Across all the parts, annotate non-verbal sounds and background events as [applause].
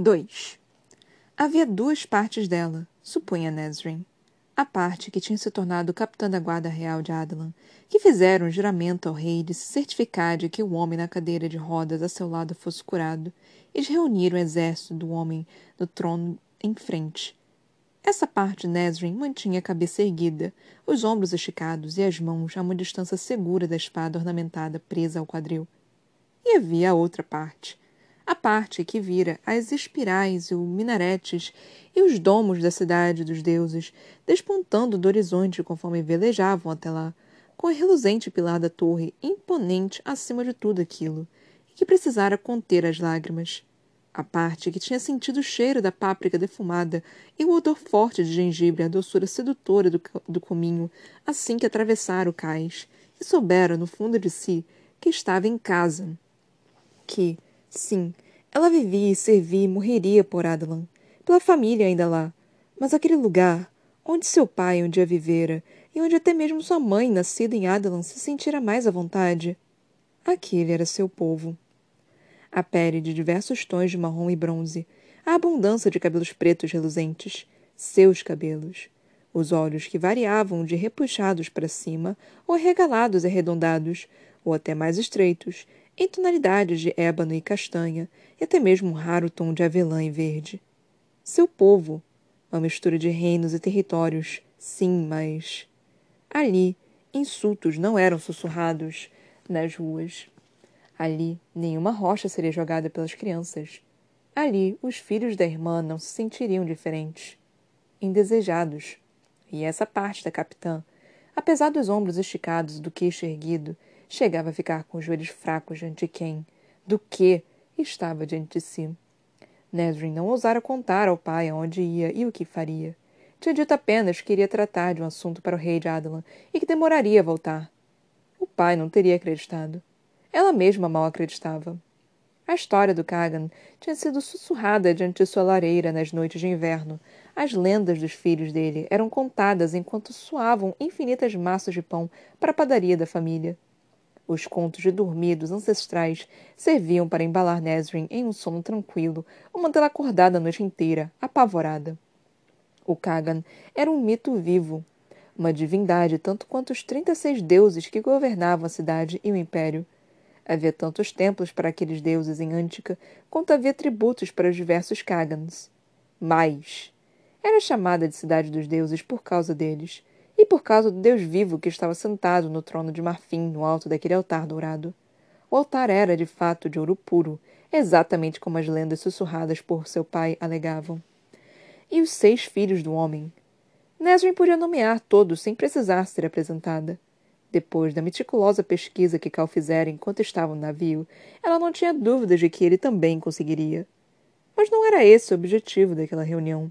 2. Havia duas partes dela, supunha Nesrin. A parte que tinha se tornado capitã da guarda real de Adelan, que fizeram um juramento ao rei de se certificar de que o homem na cadeira de rodas a seu lado fosse curado, e de reunir o exército do homem no trono em frente. Essa parte Nesrin mantinha a cabeça erguida, os ombros esticados e as mãos a uma distância segura da espada ornamentada presa ao quadril. E havia a outra parte, a parte que vira as espirais e os minaretes e os domos da cidade dos deuses, despontando do horizonte conforme velejavam até lá, com a reluzente pilar da torre imponente acima de tudo aquilo, e que precisara conter as lágrimas. A parte que tinha sentido o cheiro da páprica defumada e o odor forte de gengibre e a doçura sedutora do, do cominho assim que atravessara o cais, e soubera, no fundo de si, que estava em casa. Que, Sim, ela vivia servia e morreria por Adelan, pela família ainda lá. Mas aquele lugar, onde seu pai um dia vivera, e onde até mesmo sua mãe, nascida em Adelan, se sentira mais à vontade, aquele era seu povo. A pele de diversos tons de marrom e bronze, a abundância de cabelos pretos reluzentes, seus cabelos, os olhos que variavam de repuxados para cima, ou arregalados e arredondados, ou até mais estreitos, em tonalidades de ébano e castanha, e até mesmo um raro tom de avelã e verde. Seu povo, uma mistura de reinos e territórios, sim, mas. Ali, insultos não eram sussurrados nas ruas. Ali, nenhuma rocha seria jogada pelas crianças. Ali, os filhos da irmã não se sentiriam diferentes, indesejados. E essa parte da capitã, apesar dos ombros esticados e do queixo erguido, chegava a ficar com os joelhos fracos diante de quem, do que, estava diante de si. Nesrin não ousara contar ao pai aonde ia e o que faria. Tinha dito apenas que iria tratar de um assunto para o rei de Adelan e que demoraria a voltar. O pai não teria acreditado. Ela mesma mal acreditava. A história do Kagan tinha sido sussurrada diante de sua lareira nas noites de inverno. As lendas dos filhos dele eram contadas enquanto suavam infinitas massas de pão para a padaria da família. Os contos de dormir dos ancestrais serviam para embalar Nesrin em um sono tranquilo ou mantê-la acordada a noite inteira, apavorada. O Kagan era um mito vivo, uma divindade tanto quanto os trinta e seis deuses que governavam a cidade e o império. Havia tantos templos para aqueles deuses em Antica, quanto havia tributos para os diversos Kagans. Mas era chamada de Cidade dos Deuses por causa deles, e por causa do Deus vivo que estava sentado no trono de marfim no alto daquele altar dourado. O altar era, de fato, de ouro puro, exatamente como as lendas sussurradas por seu pai alegavam. E os seis filhos do homem. Nesrin podia nomear todos sem precisar ser apresentada. Depois da meticulosa pesquisa que Cal fizera enquanto estava no navio, ela não tinha dúvidas de que ele também conseguiria. Mas não era esse o objetivo daquela reunião,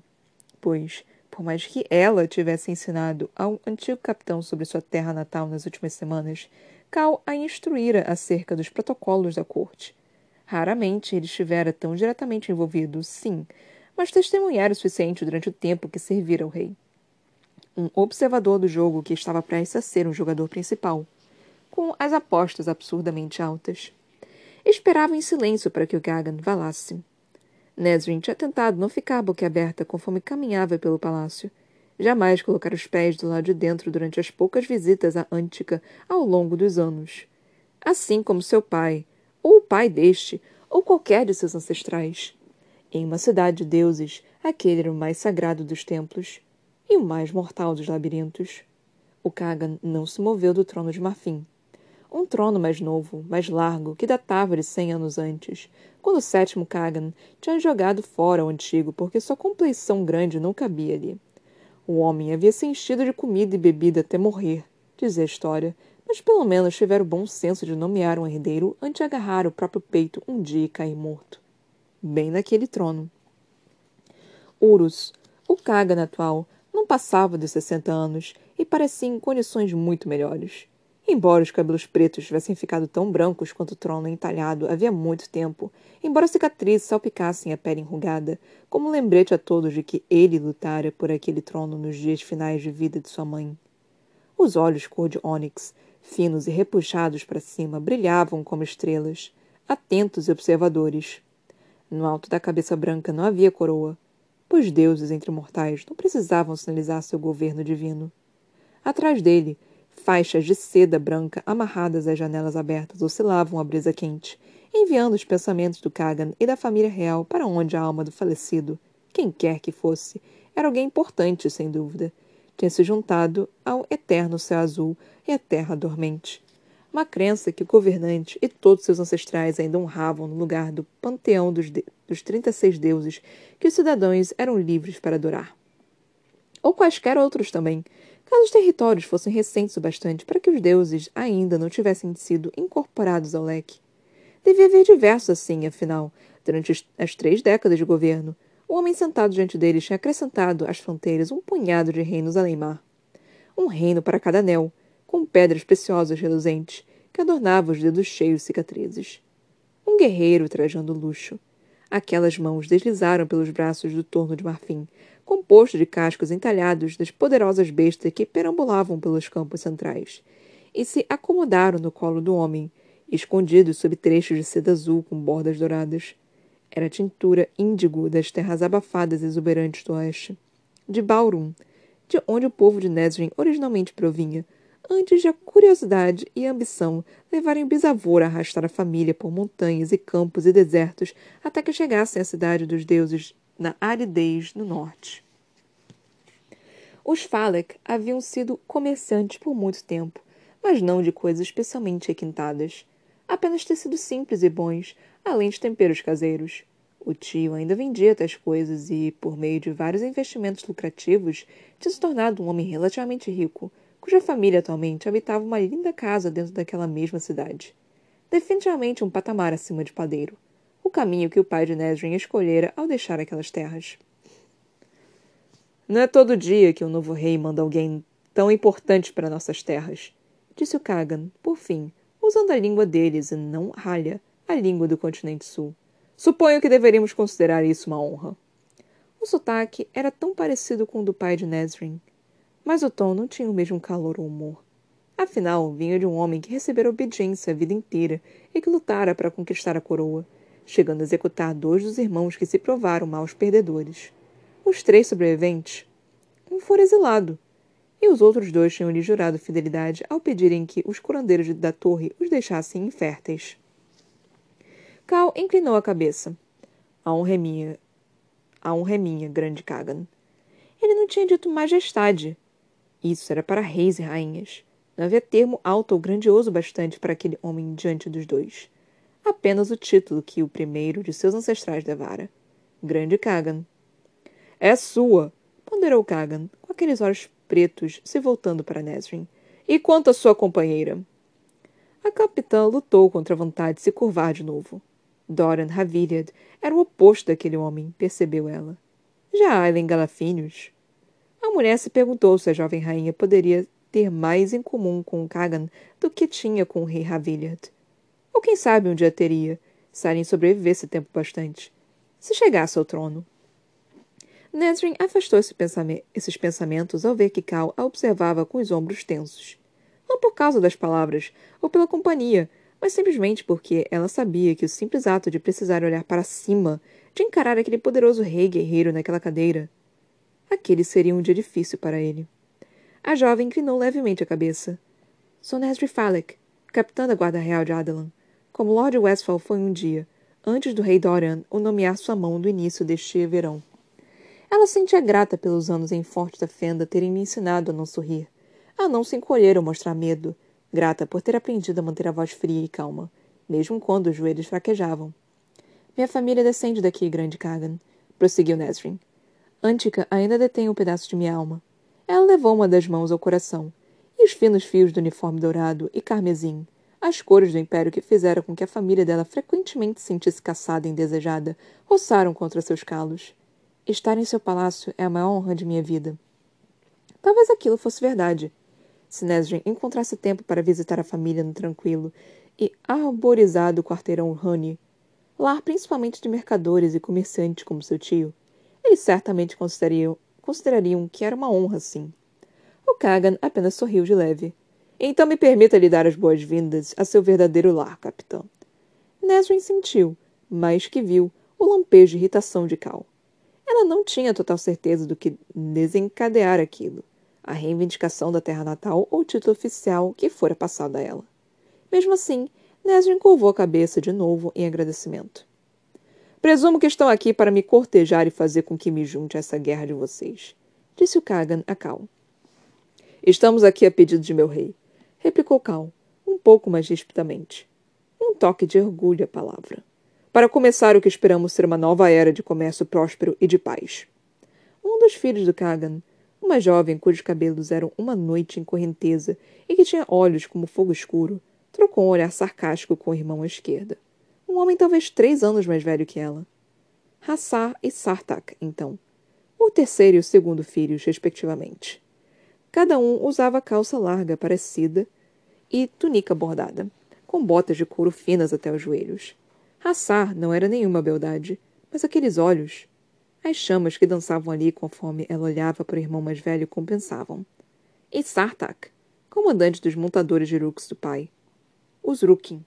pois por mais que ela tivesse ensinado ao antigo capitão sobre sua terra natal nas últimas semanas, Cal a instruíra acerca dos protocolos da corte. Raramente ele estivera tão diretamente envolvido, sim, mas testemunhara o suficiente durante o tempo que servira ao rei. Um observador do jogo que estava prestes a ser um jogador principal, com as apostas absurdamente altas. Esperava em silêncio para que o Gagan falasse. Nesrin tinha tentado não ficar boquiaberta conforme caminhava pelo palácio. Jamais colocar os pés do lado de dentro durante as poucas visitas à Antica ao longo dos anos. Assim como seu pai, ou o pai deste, ou qualquer de seus ancestrais. Em uma cidade de deuses, aquele era o mais sagrado dos templos e o mais mortal dos labirintos. O Kagan não se moveu do trono de marfim. Um trono mais novo, mais largo, que datava de cem anos antes, quando o sétimo Kagan tinha jogado fora o antigo porque sua compleição grande não cabia ali. O homem havia se enchido de comida e bebida até morrer, dizia a história, mas pelo menos tivera o bom senso de nomear um herdeiro antes de agarrar o próprio peito um dia e cair morto. Bem naquele trono. Urus, o Kagan atual, não passava dos sessenta anos e parecia em condições muito melhores. Embora os cabelos pretos tivessem ficado tão brancos quanto o trono entalhado havia muito tempo, embora cicatrizes salpicassem a pele enrugada, como um lembrete a todos de que ele lutara por aquele trono nos dias finais de vida de sua mãe. Os olhos cor de ônix, finos e repuxados para cima, brilhavam como estrelas, atentos e observadores. No alto da cabeça branca não havia coroa, pois deuses entre mortais não precisavam sinalizar seu governo divino. Atrás dele, faixas de seda branca amarradas às janelas abertas oscilavam a brisa quente, enviando os pensamentos do Kagan e da família real para onde a alma do falecido, quem quer que fosse, era alguém importante, sem dúvida. Tinha se juntado ao eterno céu azul e à terra dormente. Uma crença que o governante e todos seus ancestrais ainda honravam no lugar do panteão dos, de dos 36 deuses que os cidadãos eram livres para adorar. Ou quaisquer outros também, caso os territórios fossem recentes o bastante para que os deuses ainda não tivessem sido incorporados ao leque. Devia haver diversos assim, afinal, durante as três décadas de governo, o homem sentado diante deles tinha acrescentado às fronteiras um punhado de reinos além-mar. Um reino para cada anel, com pedras preciosas reluzentes, que adornavam os dedos cheios de cicatrizes. Um guerreiro trajando luxo. Aquelas mãos deslizaram pelos braços do torno de marfim, composto de cascos entalhados das poderosas bestas que perambulavam pelos campos centrais, e se acomodaram no colo do homem, escondidos sob trechos de seda azul com bordas douradas. Era a tintura índigo das terras abafadas e exuberantes do oeste. De Baurum, de onde o povo de Nesrin originalmente provinha, antes de a curiosidade e a ambição levarem o bisavô a arrastar a família por montanhas e campos e desertos até que chegassem à cidade dos deuses na aridez no norte. Os Falek haviam sido comerciantes por muito tempo, mas não de coisas especialmente requintadas. Apenas tecidos simples e bons, além de temperos caseiros. O tio ainda vendia tais coisas e, por meio de vários investimentos lucrativos, tinha se tornado um homem relativamente rico, cuja família atualmente habitava uma linda casa dentro daquela mesma cidade. Definitivamente um patamar acima de padeiro. O caminho que o pai de Nesrin escolhera ao deixar aquelas terras. Não é todo dia que um novo rei manda alguém tão importante para nossas terras, disse o Kagan, por fim, usando a língua deles e não ralha, a língua do continente sul. Suponho que deveríamos considerar isso uma honra. O sotaque era tão parecido com o do pai de Nesrin, mas o tom não tinha o mesmo calor ou humor. Afinal, vinha de um homem que recebera obediência a vida inteira e que lutara para conquistar a coroa, chegando a executar dois dos irmãos que se provaram maus perdedores. Os três sobreviventes, um fora exilado, e os outros dois tinham lhe jurado fidelidade ao pedirem que os curandeiros da torre os deixassem inférteis. Cal inclinou a cabeça. A honra é minha. A honra é minha, grande Kagan. Ele não tinha dito majestade. Isso era para reis e rainhas. Não havia termo alto ou grandioso bastante para aquele homem diante dos dois. Apenas o título que o primeiro de seus ancestrais levara. Grande Kagan. É sua, ponderou Kagan, com aqueles olhos pretos se voltando para Nesrin. E quanto à sua companheira? A capitã lutou contra a vontade de se curvar de novo. Doran Haviliad era o oposto daquele homem, percebeu ela. Já Aileen Galafinius. A mulher se perguntou se a jovem rainha poderia ter mais em comum com Kagan do que tinha com o rei Haviliad. Ou quem sabe um dia teria, se Aileen sobrevivesse tempo bastante. Se chegasse ao trono. Nesrin afastou esse esses pensamentos ao ver que Cal a observava com os ombros tensos. Não por causa das palavras, ou pela companhia, mas simplesmente porque ela sabia que o simples ato de precisar olhar para cima, de encarar aquele poderoso rei guerreiro naquela cadeira, aquele seria um dia difícil para ele. A jovem inclinou levemente a cabeça. Sou Nesri Falek, capitã da Guarda Real de Adelan, como Lord Westphal foi um dia, antes do rei Dorian o nomear sua mão do início deste verão. Ela sentia grata pelos anos em Forte da Fenda terem lhe ensinado a não sorrir, a não se encolher ou mostrar medo, grata por ter aprendido a manter a voz fria e calma, mesmo quando os joelhos fraquejavam. Minha família descende daqui, grande Kagan, prosseguiu Nesrin. Antica ainda detém um pedaço de minha alma. Ela levou uma das mãos ao coração, e os finos fios do uniforme dourado e carmesim, as cores do império que fizeram com que a família dela frequentemente se sentisse caçada e indesejada, roçaram contra seus calos. Estar em seu palácio é a maior honra de minha vida. Talvez aquilo fosse verdade, se Nesrin encontrasse tempo para visitar a família no tranquilo e arborizado quarteirão Honey, lar principalmente de mercadores e comerciantes como seu tio, eles certamente considerariam, considerariam que era uma honra, sim. O Kagan apenas sorriu de leve. Então me permita lhe dar as boas-vindas a seu verdadeiro lar, capitão. Nesrin sentiu, mais que viu, o lampejo de irritação de Cal. Ela não tinha total certeza do que desencadear aquilo, a reivindicação da terra natal ou título oficial que fora passado a ela. Mesmo assim, Nesrin curvou a cabeça de novo em agradecimento. Presumo que estão aqui para me cortejar e fazer com que me junte a essa guerra de vocês, disse o Kagan a Cal. Estamos aqui a pedido de meu rei, replicou Cal, um pouco mais rispidamente. Um toque de orgulho à palavra para começar o que esperamos ser uma nova era de comércio próspero e de paz. Um dos filhos do Kagan, uma jovem cujos cabelos eram uma noite em correnteza e que tinha olhos como fogo escuro, trocou um olhar sarcástico com o irmão à esquerda. Um homem talvez três anos mais velho que ela. Hassar e Sartak, então. O terceiro e o segundo filhos, respectivamente. Cada um usava calça larga parecida e túnica bordada, com botas de couro finas até os joelhos. Hassar não era nenhuma beldade, mas aqueles olhos. As chamas que dançavam ali conforme ela olhava para o irmão mais velho compensavam. E Sartak, comandante dos montadores de Rux do pai. Os Rukin.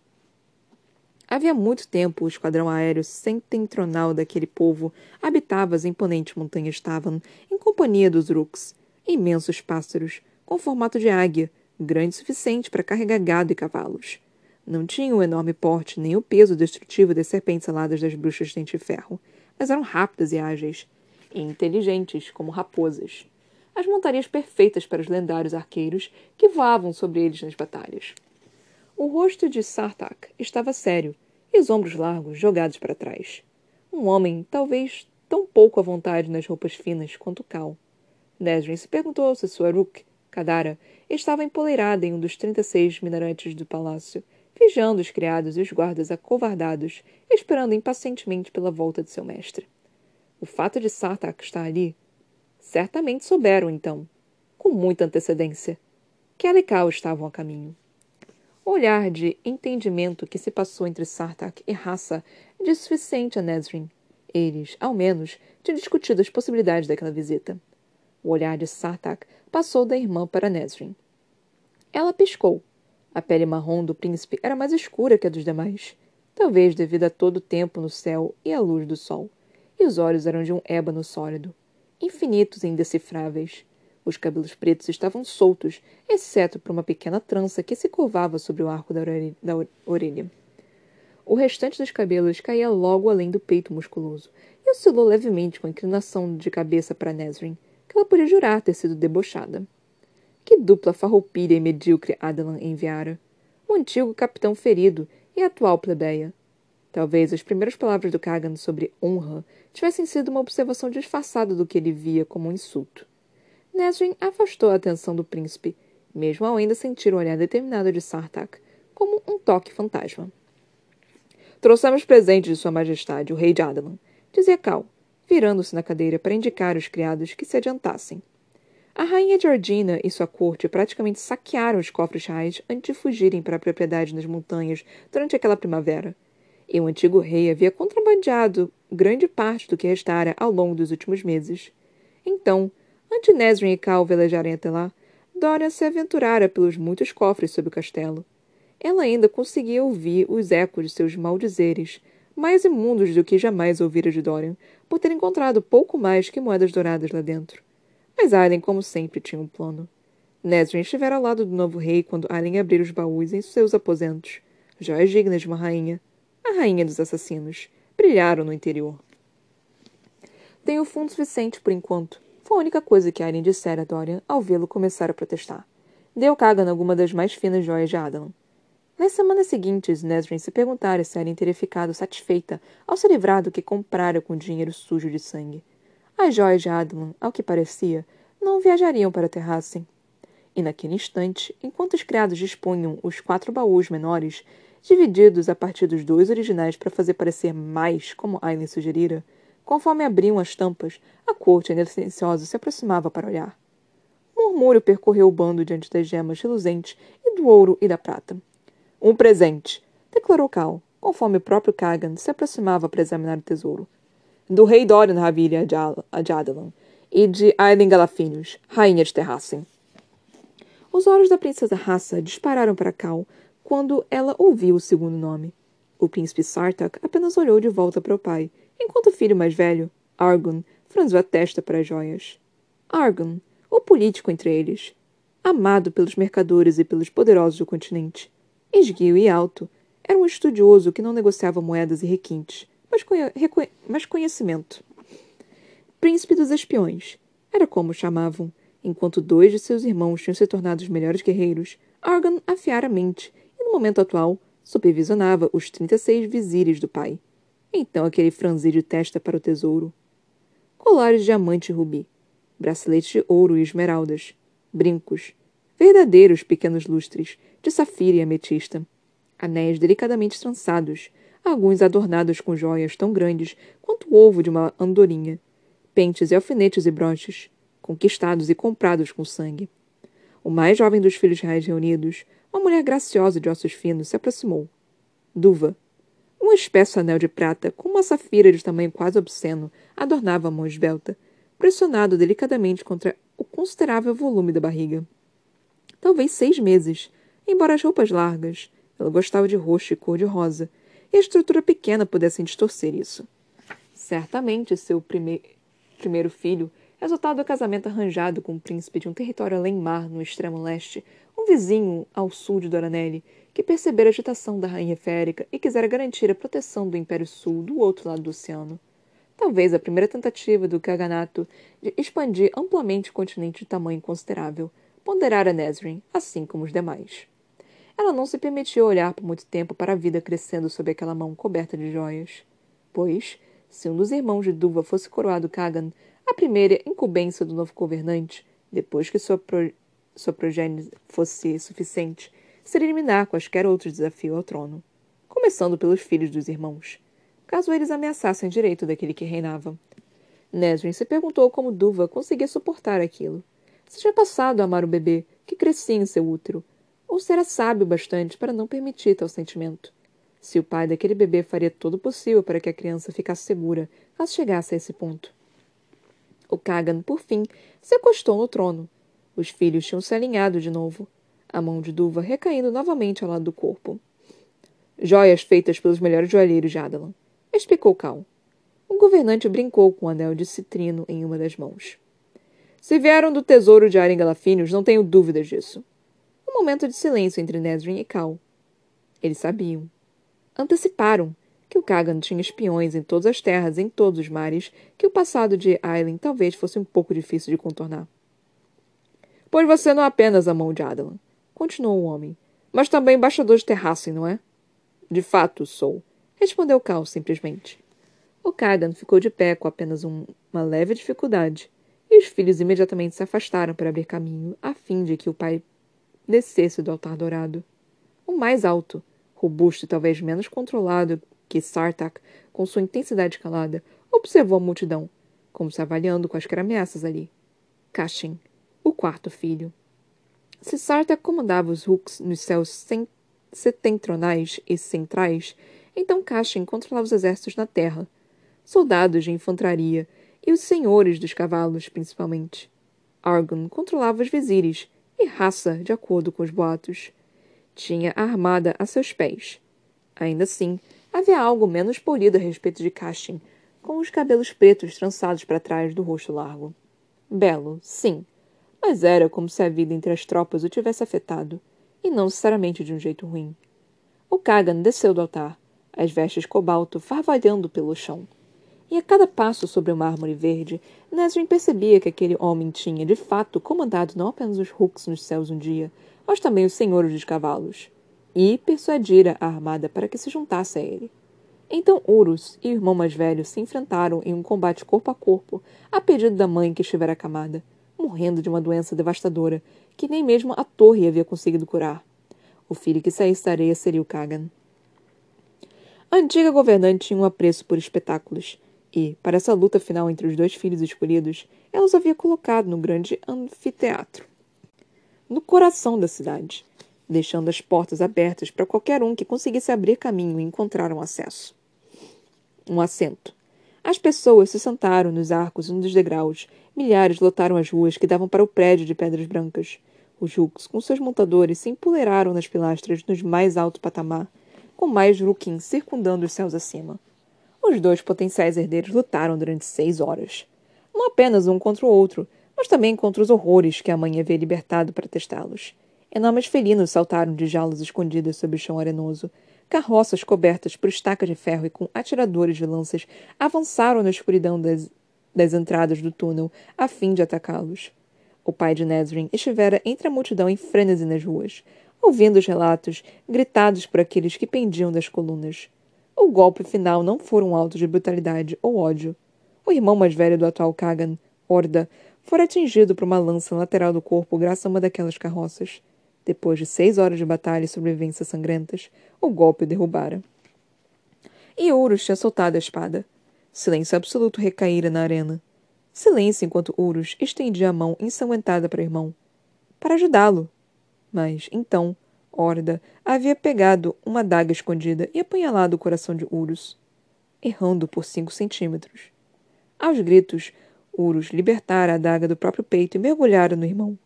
Havia muito tempo o esquadrão aéreo setentrional daquele povo habitava as imponentes montanhas Tavan em companhia dos Rooks, imensos pássaros, com formato de águia, grande o suficiente para carregar gado e cavalos. Não tinham o enorme porte nem o peso destrutivo das serpentes aladas das bruxas de dente de ferro, mas eram rápidas e ágeis, e inteligentes como raposas. As montarias perfeitas para os lendários arqueiros que voavam sobre eles nas batalhas. O rosto de Sartak estava sério, e os ombros largos jogados para trás. Um homem, talvez tão pouco à vontade nas roupas finas quanto Cal. Nesrin se perguntou se sua Rook, Kadara, estava empoleirada em um dos trinta e seis minaretes do palácio, vigiando os criados e os guardas acovardados, esperando impacientemente pela volta de seu mestre. O fato de Sartak estar ali. Certamente souberam, então, com muita antecedência, que Alikal estavam a caminho. O olhar de entendimento que se passou entre Sartak e Rassa disse suficiente a Nesrin. Eles, ao menos, tinham discutido as possibilidades daquela visita. O olhar de Sartak passou da irmã para Nesrin. Ela piscou, a pele marrom do príncipe era mais escura que a dos demais, talvez devido a todo o tempo no céu e à luz do sol, e os olhos eram de um ébano sólido, infinitos e indecifráveis. Os cabelos pretos estavam soltos, exceto por uma pequena trança que se curvava sobre o arco da orelha. O restante dos cabelos caía logo além do peito musculoso e oscilou levemente com a inclinação de cabeça para Nesrin, que ela podia jurar ter sido debochada. Que dupla farroupilha e medíocre Adelan enviara. O antigo capitão ferido e a atual plebeia. Talvez as primeiras palavras do Kagan sobre honra tivessem sido uma observação disfarçada do que ele via como um insulto. Nesrin afastou a atenção do príncipe, mesmo ao ainda sentir o olhar determinado de Sartak, como um toque fantasma. Trouxemos presentes de Sua Majestade, o rei de Adelan, dizia Cal, virando-se na cadeira para indicar aos criados que se adiantassem. A rainha Georgina e sua corte praticamente saquearam os cofres reais antes de fugirem para a propriedade nas montanhas durante aquela primavera. E o antigo rei havia contrabandeado grande parte do que restara ao longo dos últimos meses. Então, antes Nesrin e Cal velejarem até lá, Dorian se aventurara pelos muitos cofres sob o castelo. Ela ainda conseguia ouvir os ecos de seus maldizeres, mais imundos do que jamais ouvira de Dorian, por ter encontrado pouco mais que moedas douradas lá dentro. Mas Aileen, como sempre, tinha um plano. Nesrin estivera ao lado do novo rei quando Aileen abriu os baús em seus aposentos. Joias dignas de uma rainha. A rainha dos assassinos. Brilharam no interior. Tenho fundo suficiente por enquanto. Foi a única coisa que Aileen dissera a Dorian ao vê-lo começar a protestar. Deu Kagan alguma das mais finas joias de Adalan. Nas semanas seguintes, Nesrin se perguntara se Aileen teria ficado satisfeita ao se livrar do que comprara com dinheiro sujo de sangue. As joias de Adlan, ao que parecia, não viajariam para Terrassen. E naquele instante, enquanto os criados dispunham os quatro baús menores, divididos a partir dos dois originais para fazer parecer mais como Aileen sugerira, conforme abriam as tampas, a corte ainda silenciosa se aproximava para olhar. Um murmúrio percorreu o bando diante das gemas reluzentes e do ouro e da prata. Um presente, declarou Cal, conforme o próprio Kagan se aproximava para examinar o tesouro do rei Dorian Ravilha a Jadalan e de Aileen Galafinius, rainha de Terrassen. Os olhos da princesa Rassa dispararam para Cal quando ela ouviu o segundo nome. O príncipe Sartak apenas olhou de volta para o pai, enquanto filho mais velho, Argon, franziu a testa para as joias. Argon, o político entre eles. Amado pelos mercadores e pelos poderosos do continente. Esguio e alto, era um estudioso que não negociava moedas e requintes, mas, conhe mas conhecimento. Príncipe dos espiões, era como o chamavam, enquanto dois de seus irmãos tinham se tornado os melhores guerreiros, Argon afiara a mente e, no momento atual, supervisionava os 36 vizires do pai. Então aquele franzir de testa para o tesouro. Colares de diamante e rubi, braceletes de ouro e esmeraldas, brincos, verdadeiros pequenos lustres, de safira e ametista, anéis delicadamente trançados, alguns adornados com joias tão grandes quanto o ovo de uma andorinha, pentes e alfinetes e broches, conquistados e comprados com sangue. O mais jovem dos filhos reais reunidos, uma mulher graciosa de ossos finos, se aproximou. Duva. Um espesso anel de prata, com uma safira de tamanho quase obsceno, adornava a mão esbelta, pressionado delicadamente contra o considerável volume da barriga. Talvez seis meses, embora as roupas largas, ela gostava de roxo e cor-de-rosa, e a estrutura pequena pudessem distorcer isso. Certamente seu prime primeiro filho, resultado do casamento arranjado com um príncipe de um território além-mar no extremo leste, um vizinho ao sul de Doranelli, que percebera a agitação da rainha férica e quisera garantir a proteção do Império Sul do outro lado do oceano. Talvez a primeira tentativa do Kaganato de expandir amplamente o continente de tamanho considerável, ponderara Nesrin, assim como os demais. Ela não se permitiu olhar por muito tempo para a vida crescendo sob aquela mão coberta de joias. Pois, se um dos irmãos de Duva fosse coroado Kagan, a primeira incumbência do novo governante, depois que sua, pro... sua progênie fosse suficiente, seria eliminar quaisquer outros desafios ao trono, começando pelos filhos dos irmãos, caso eles ameaçassem direito daquele que reinava. Nesrin se perguntou como Duva conseguia suportar aquilo. Se tinha passado a amar o bebê, que crescia em seu útero, ou se era sábio bastante para não permitir tal sentimento se o pai daquele bebê faria todo o possível para que a criança ficasse segura caso chegasse a esse ponto. O Kagan, por fim, se acostou no trono. Os filhos tinham se alinhado de novo, a mão de Duva recaindo novamente ao lado do corpo. Joias feitas pelos melhores joalheiros de Adalan, explicou Cal. O governante brincou com o anel de citrino em uma das mãos. Se vieram do tesouro de Aren Galafinius, não tenho dúvidas disso. Um momento de silêncio entre Nesrin e Cal. Eles sabiam anteciparam que o Kagan tinha espiões em todas as terras, em todos os mares, que o passado de Aileen talvez fosse um pouco difícil de contornar. Pois você não é apenas a mão de Adalan, continuou o homem, mas também embaixador de Terrassen, não é? De fato, sou, respondeu Cal simplesmente. O Kagan ficou de pé com apenas um, uma leve dificuldade, e os filhos imediatamente se afastaram para abrir caminho, a fim de que o pai descesse do altar dourado. O mais alto, robusto e talvez menos controlado que Sartak, com sua intensidade calada, observou a multidão, como se avaliando quaisquer ameaças ali. Kashin, o quarto filho. Se Sartak comandava os Hooks nos céus setentrionais e centrais, então Kashin controlava os exércitos na terra, soldados de infantaria e os senhores dos cavalos, principalmente. Argon controlava os vizires e raça, de acordo com os boatos tinha a armada a seus pés. Ainda assim, havia algo menos polido a respeito de Cashin, com os cabelos pretos trançados para trás do rosto largo. Belo, sim, mas era como se a vida entre as tropas o tivesse afetado, e não necessariamente de um jeito ruim. O Kagan desceu do altar, as vestes cobalto farvalhando pelo chão. E a cada passo sobre o mármore verde, Nesrin percebia que aquele homem tinha, de fato, comandado não apenas os Hooks nos céus um dia, mas também os senhores dos cavalos, e persuadira a armada para que se juntasse a ele. Então Urus e o irmão mais velho se enfrentaram em um combate corpo a corpo, a pedido da mãe que estivera acamada, morrendo de uma doença devastadora que nem mesmo a torre havia conseguido curar. O filho que saísse da areia seria o Kagan. A antiga governante tinha um apreço por espetáculos, e, para essa luta final entre os dois filhos escolhidos, ela os havia colocado no grande anfiteatro no coração da cidade, deixando as portas abertas para qualquer um que conseguisse abrir caminho e encontrar um acesso. Um assento. As pessoas se sentaram nos arcos e nos degraus. Milhares lotaram as ruas que davam para o prédio de pedras brancas. Os Rooks, com seus montadores, se empoleraram nas pilastras nos mais alto patamar, com mais Rookin circundando os céus acima. Os dois potenciais herdeiros lutaram durante seis horas. Não apenas um contra o outro, mas também contra os horrores que a mãe havia libertado para testá-los. Enormes felinos saltaram de jaulas escondidas sob o chão arenoso. Carroças cobertas por estacas de ferro e com atiradores de lanças avançaram na escuridão das, das entradas do túnel a fim de atacá-los. O pai de Nazrin estivera entre a multidão em frenesi nas ruas, ouvindo os relatos gritados por aqueles que pendiam das colunas. O golpe final não foi um alto de brutalidade ou ódio. O irmão mais velho do atual Kagan, Horda, fora atingido por uma lança lateral do corpo graças a uma daquelas carroças. Depois de seis horas de batalha e sobrevivências sangrentas, o golpe derrubara. E Urus tinha soltado a espada. Silêncio absoluto recaíra na arena. Silêncio enquanto Urus estendia a mão ensanguentada para o irmão. Para ajudá-lo. Mas, então, Horda havia pegado uma daga escondida e apunhalado o coração de Urus, errando por cinco centímetros. Aos gritos, Urus libertara a daga do próprio peito e mergulhara no irmão.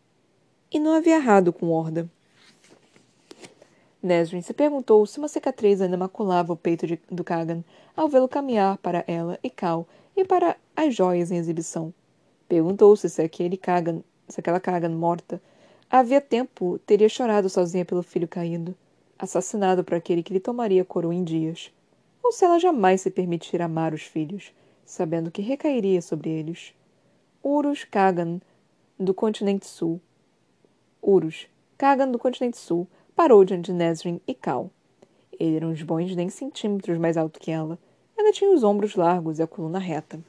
E não havia errado com Horda. Nesrin se perguntou se uma cicatriz ainda maculava o peito de, do Kagan ao vê-lo caminhar para ela e Cal e para as joias em exibição. Perguntou-se se aquele Kagan, se aquela Kagan morta havia tempo teria chorado sozinha pelo filho caído, assassinado por aquele que lhe tomaria a coroa em dias, ou se ela jamais se permitira amar os filhos, sabendo que recairia sobre eles. Urus Kagan, do continente sul. Urus, Kagan do continente sul, parou diante de Nesrin e Cal. Ele era uns bons nem centímetros mais alto que ela. Ainda tinha os ombros largos e a coluna reta.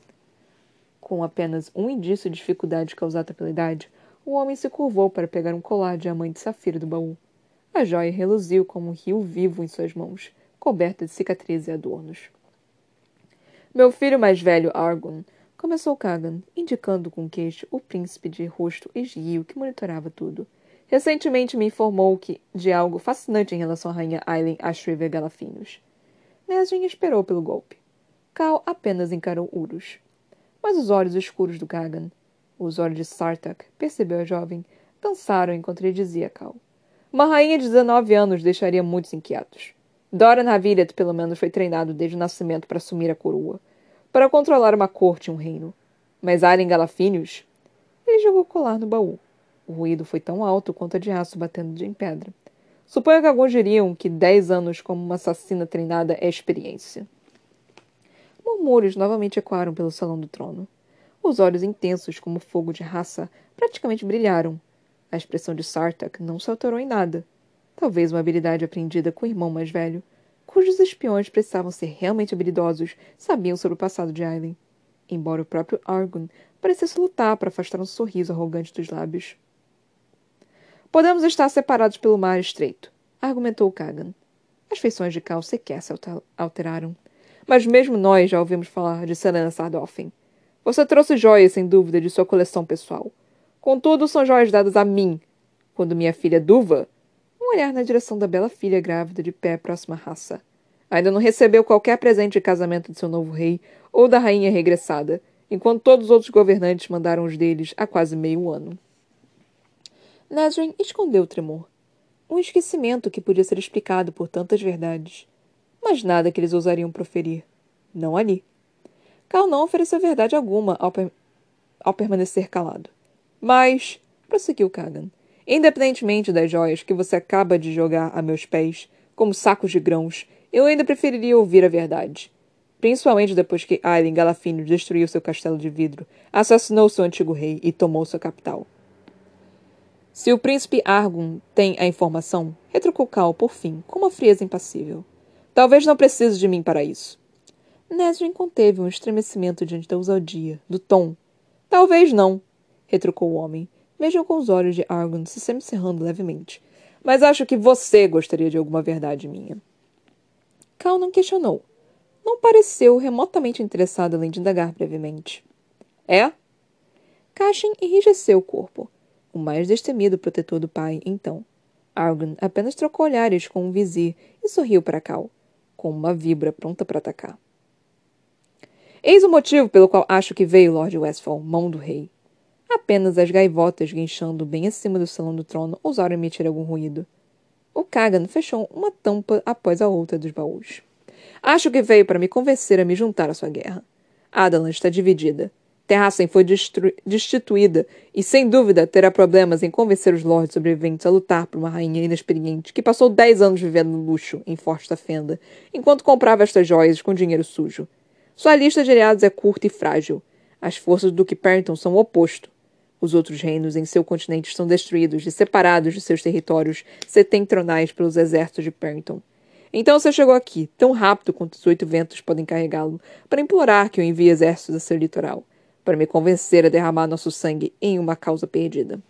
Com apenas um indício de dificuldade causada pela idade, o homem se curvou para pegar um colar de diamante safira do baú. A joia reluziu como um rio vivo em suas mãos, coberta de cicatrizes e adornos. Meu filho mais velho, Argon, começou Kagan, indicando com queixo o príncipe de rosto esguio que monitorava tudo. Recentemente me informou que de algo fascinante em relação à rainha Aileen Ashriver Galafinhos. Nesrin esperou pelo golpe. Cal apenas encarou Urus. Mas os olhos escuros do Kagan, os olhos de Sartak, percebeu a jovem, dançaram enquanto ele dizia Cal. Uma rainha de 19 anos deixaria muitos inquietos. Doran Havilet, pelo menos, foi treinado desde o nascimento para assumir a coroa, para controlar uma corte e um reino. Mas Aileen Galafinhos? Ele jogou o colar no baú. O ruído foi tão alto quanto a de aço batendo em pedra. Suponho que alguns diriam que dez anos como uma assassina treinada é experiência. Murmúrios novamente ecoaram pelo salão do trono. Os olhos intensos como fogo de raça praticamente brilharam. A expressão de Sartak não se alterou em nada. Talvez uma habilidade aprendida com o irmão mais velho, cujos espiões precisavam ser realmente habilidosos, sabiam sobre o passado de Aileen. Embora o próprio Argon parecesse lutar para afastar um sorriso arrogante dos lábios. Podemos estar separados pelo mar estreito, argumentou Kagan. As feições de Cal sequer se alteraram. Mas mesmo nós já ouvimos falar de Selena Sardoffen. Você trouxe joias, sem dúvida, de sua coleção pessoal. Contudo, são joias dadas a mim. Quando minha filha Duva... Um olhar na direção da bela filha grávida de pé próxima à raça. Ainda não recebeu qualquer presente de casamento de seu novo rei ou da rainha regressada, enquanto todos os outros governantes mandaram os deles há quase meio ano. Nazrin escondeu o tremor. Um esquecimento que podia ser explicado por tantas verdades. Mas nada que eles ousariam proferir. Não ali. Cal não ofereceu verdade alguma ao, per ao permanecer calado. Mas, prosseguiu Kagan, independentemente das joias que você acaba de jogar a meus pés, como sacos de grãos, eu ainda preferiria ouvir a verdade. Principalmente depois que Aileen Galafino destruiu seu castelo de vidro, assassinou seu antigo rei e tomou sua capital. Se o príncipe Argun tem a informação, retrucou Cal por fim, com uma frieza impassível. Talvez não precise de mim para isso. Nesrin conteve um estremecimento diante da ousadia, do tom. Talvez não, retrucou o homem, mesmo com os olhos de Argun se semicerrando levemente. Mas acho que você gostaria de alguma verdade minha. Cal não questionou. Não pareceu remotamente interessado além de indagar brevemente. É? Cashin enrijeceu o corpo o mais destemido protetor do pai, então. Argon apenas trocou olhares com o vizir e sorriu para Cal, como uma víbora pronta para atacar. Eis o motivo pelo qual acho que veio Lord Westfall, mão do rei. Apenas as gaivotas guinchando bem acima do salão do trono ousaram emitir algum ruído. O Kagan fechou uma tampa após a outra dos baús. Acho que veio para me convencer a me juntar à sua guerra. Adalan está dividida. Terrassen foi destituída e, sem dúvida, terá problemas em convencer os lords sobreviventes a lutar por uma rainha inexperiente que passou dez anos vivendo no luxo em Forte Fenda, enquanto comprava estas joias com dinheiro sujo. Sua lista de aliados é curta e frágil. As forças do Duque Perrington são o oposto. Os outros reinos em seu continente estão destruídos e separados de seus territórios setentrionais pelos exércitos de Perrington. Então você chegou aqui, tão rápido quanto os oito ventos podem carregá-lo, para implorar que eu envie exércitos a seu litoral para me convencer a derramar nosso sangue em uma causa perdida.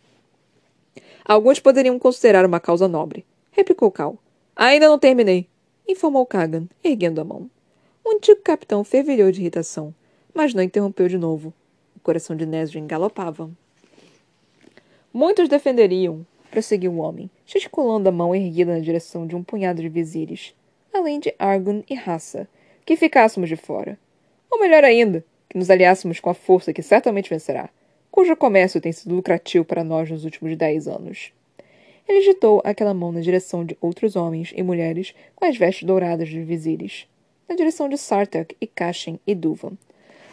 Alguns poderiam considerar uma causa nobre, replicou Cal. Ainda não terminei, informou Kagan, erguendo a mão. O antigo capitão fervilhou de irritação, mas não interrompeu de novo. O coração de Nesrin galopava. Muitos defenderiam, prosseguiu o homem, gesticulando a mão erguida na direção de um punhado de vizires, além de Argun e Raça, que ficássemos de fora. Ou melhor ainda, que nos aliássemos com a força que certamente vencerá, cujo comércio tem sido lucrativo para nós nos últimos dez anos. Ele agitou aquela mão na direção de outros homens e mulheres com as vestes douradas de vizires, na direção de Sartak e Kashin e Duvan.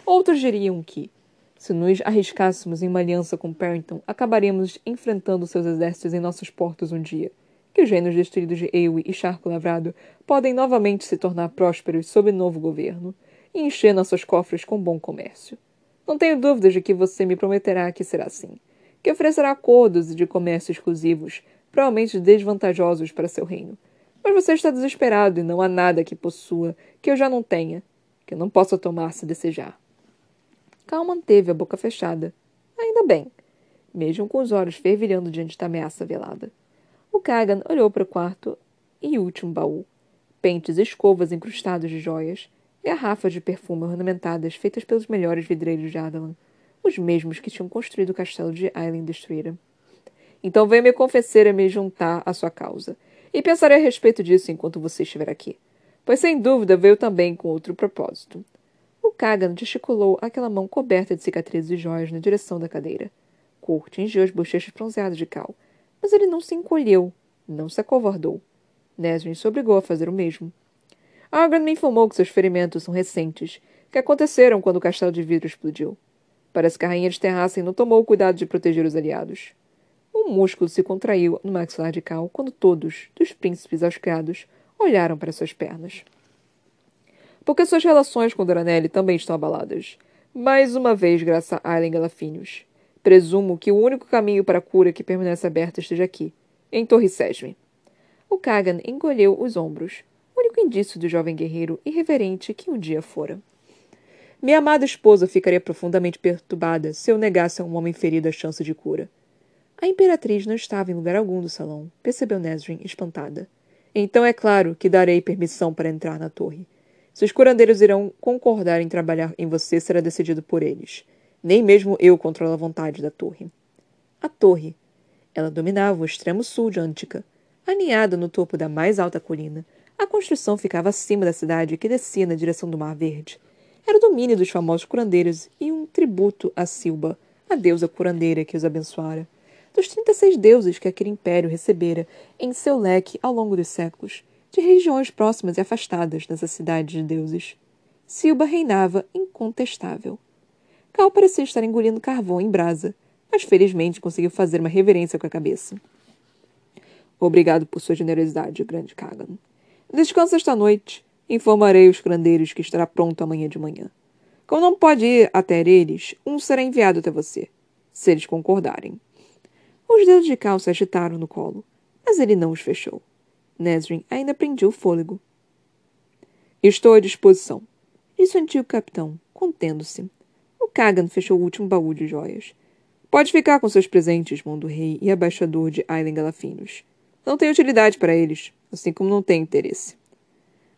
Outros diriam que, se nos arriscássemos em uma aliança com Perrington, acabaríamos enfrentando seus exércitos em nossos portos um dia, que os reinos destruídos de Ewe e Charco Lavrado podem novamente se tornar prósperos sob novo governo, e encher nossos cofres com bom comércio. Não tenho dúvidas de que você me prometerá que será assim, que oferecerá acordos de comércio exclusivos, provavelmente desvantajosos para seu reino. Mas você está desesperado e não há nada que possua que eu já não tenha, que eu não possa tomar se desejar. Cal manteve a boca fechada. Ainda bem, mesmo com os olhos fervilhando diante da ameaça velada. O Kagan olhou para o quarto e último baú. Pentes e escovas incrustados de joias, garrafas de perfume ornamentadas feitas pelos melhores vidreiros de Adalan, os mesmos que tinham construído o castelo de Aileen destruíra. Então venha me confessar a me juntar à sua causa, e pensarei a respeito disso enquanto você estiver aqui, pois sem dúvida veio também com outro propósito. O Kagan gesticulou aquela mão coberta de cicatrizes e joias na direção da cadeira. Cor tingiu as bochechas bronzeadas de Cal, mas ele não se encolheu, não se acovardou. Nesrin se obrigou a fazer o mesmo. Argon me informou que seus ferimentos são recentes, que aconteceram quando o castelo de vidro explodiu. Parece que a rainha de Terrassen não tomou o cuidado de proteger os aliados. Um músculo se contraiu no maxilar de Cal quando todos, dos príncipes aos criados, olharam para suas pernas. Porque suas relações com Doranelli também estão abaladas. Mais uma vez, graças a Aileen Galafinius. Presumo que o único caminho para a cura que permanece aberto esteja aqui, em Torre Sesme. O Kagan encolheu os ombros único indício do jovem guerreiro irreverente que um dia fora. Minha amada esposa ficaria profundamente perturbada se eu negasse a um homem ferido a chance de cura. A imperatriz não estava em lugar algum do salão, percebeu Nesrin, espantada. Então é claro que darei permissão para entrar na torre. Se os curandeiros irão concordar em trabalhar em você, será decidido por eles. Nem mesmo eu controlo a vontade da torre. A torre. Ela dominava o extremo sul de Antica, aninhada no topo da mais alta colina, a construção ficava acima da cidade que descia na direção do Mar Verde. Era o domínio dos famosos curandeiros e um tributo a Silba, a deusa curandeira que os abençoara. Dos 36 deuses que aquele império recebera em seu leque ao longo dos séculos, de regiões próximas e afastadas dessa cidade de deuses. Silba reinava incontestável. Cal parecia estar engolindo carvão em brasa, mas felizmente conseguiu fazer uma reverência com a cabeça. Obrigado por sua generosidade, grande Kagan. Descansa esta noite. Informarei os curandeiros que estará pronto amanhã de manhã. Como não pode ir até eles, um será enviado até você, se eles concordarem. Os dedos de Cal se agitaram no colo, mas ele não os fechou. Nesrin ainda prendia o fôlego. Estou à disposição, disse o antigo capitão, contendo-se. O Kagan fechou o último baú de joias. Pode ficar com seus presentes, mão do rei e abaixador de Ailen Galafinos. Não tem utilidade para eles, assim como não tem interesse.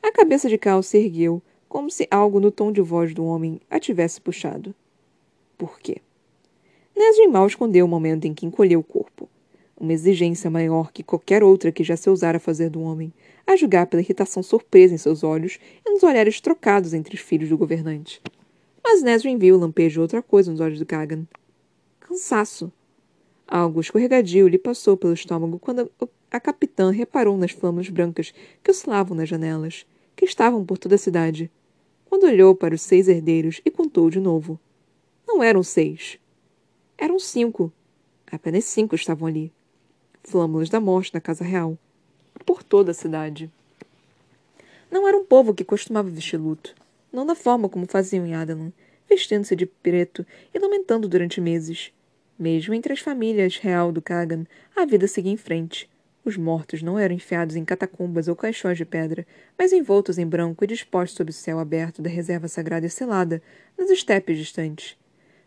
A cabeça de Cal se ergueu, como se algo no tom de voz do homem a tivesse puxado. Por quê? Nesrin mal escondeu o momento em que encolheu o corpo. Uma exigência maior que qualquer outra que já se ousara fazer do homem, a julgar pela irritação surpresa em seus olhos e nos olhares trocados entre os filhos do governante. Mas Nesrin viu o lampejo de outra coisa nos olhos do Kagan. Cansaço. Algo escorregadio lhe passou pelo estômago quando a capitã reparou nas flâmulas brancas que oscilavam nas janelas, que estavam por toda a cidade, quando olhou para os seis herdeiros e contou de novo. Não eram seis. Eram cinco. Apenas cinco estavam ali. Flâmulas da morte na casa real. Por toda a cidade. Não era um povo que costumava vestir luto. Não da forma como faziam em Adelan, vestindo-se de preto e lamentando durante meses. Mesmo entre as famílias real do Kagan, a vida seguia em frente. Os mortos não eram enfiados em catacumbas ou caixões de pedra, mas envoltos em branco e dispostos sob o céu aberto da reserva sagrada e selada, nas estepes distantes.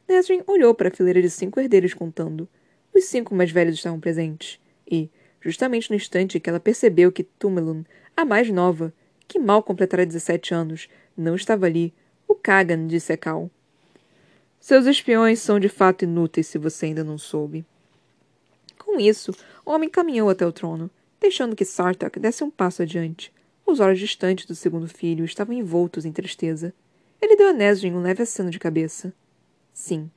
Nesrin olhou para a fileira de cinco herdeiros contando. Os cinco mais velhos estavam presentes. E, justamente no instante que ela percebeu que Tumelun, a mais nova, que mal completara 17 anos, não estava ali, o Kagan disse a Cal. Seus espiões são de fato inúteis se você ainda não soube. Com isso, o homem caminhou até o trono, deixando que Sartak desse um passo adiante. Os olhos distantes do segundo filho estavam envoltos em tristeza. Ele deu a Nesrin um leve aceno de cabeça. Sim.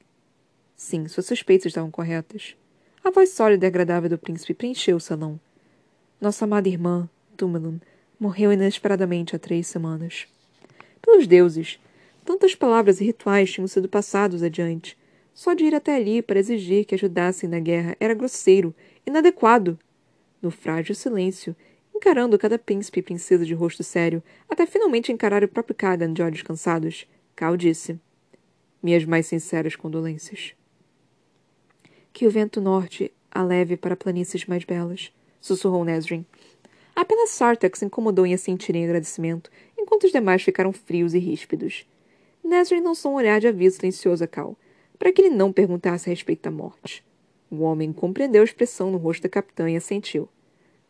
Sim, suas suspeitas estavam corretas. A voz sólida e agradável do príncipe preencheu o salão. Nossa amada irmã, Tumelun, morreu inesperadamente há três semanas. Pelos deuses, tantas palavras e rituais tinham sido passados adiante. Só de ir até ali para exigir que ajudassem na guerra era grosseiro, inadequado. No frágil silêncio, encarando cada príncipe e princesa de rosto sério, até finalmente encarar o próprio Kagan de olhos cansados, Cal disse: Minhas mais sinceras condolências. Que o vento norte a leve para planícies mais belas, sussurrou Nesrin. Apenas Sartak se incomodou em assentir em agradecimento, enquanto os demais ficaram frios e ríspidos. Nesrin lançou um olhar de aviso silencioso a Cal, para que ele não perguntasse a respeito da morte. O homem compreendeu a expressão no rosto da capitã e assentiu.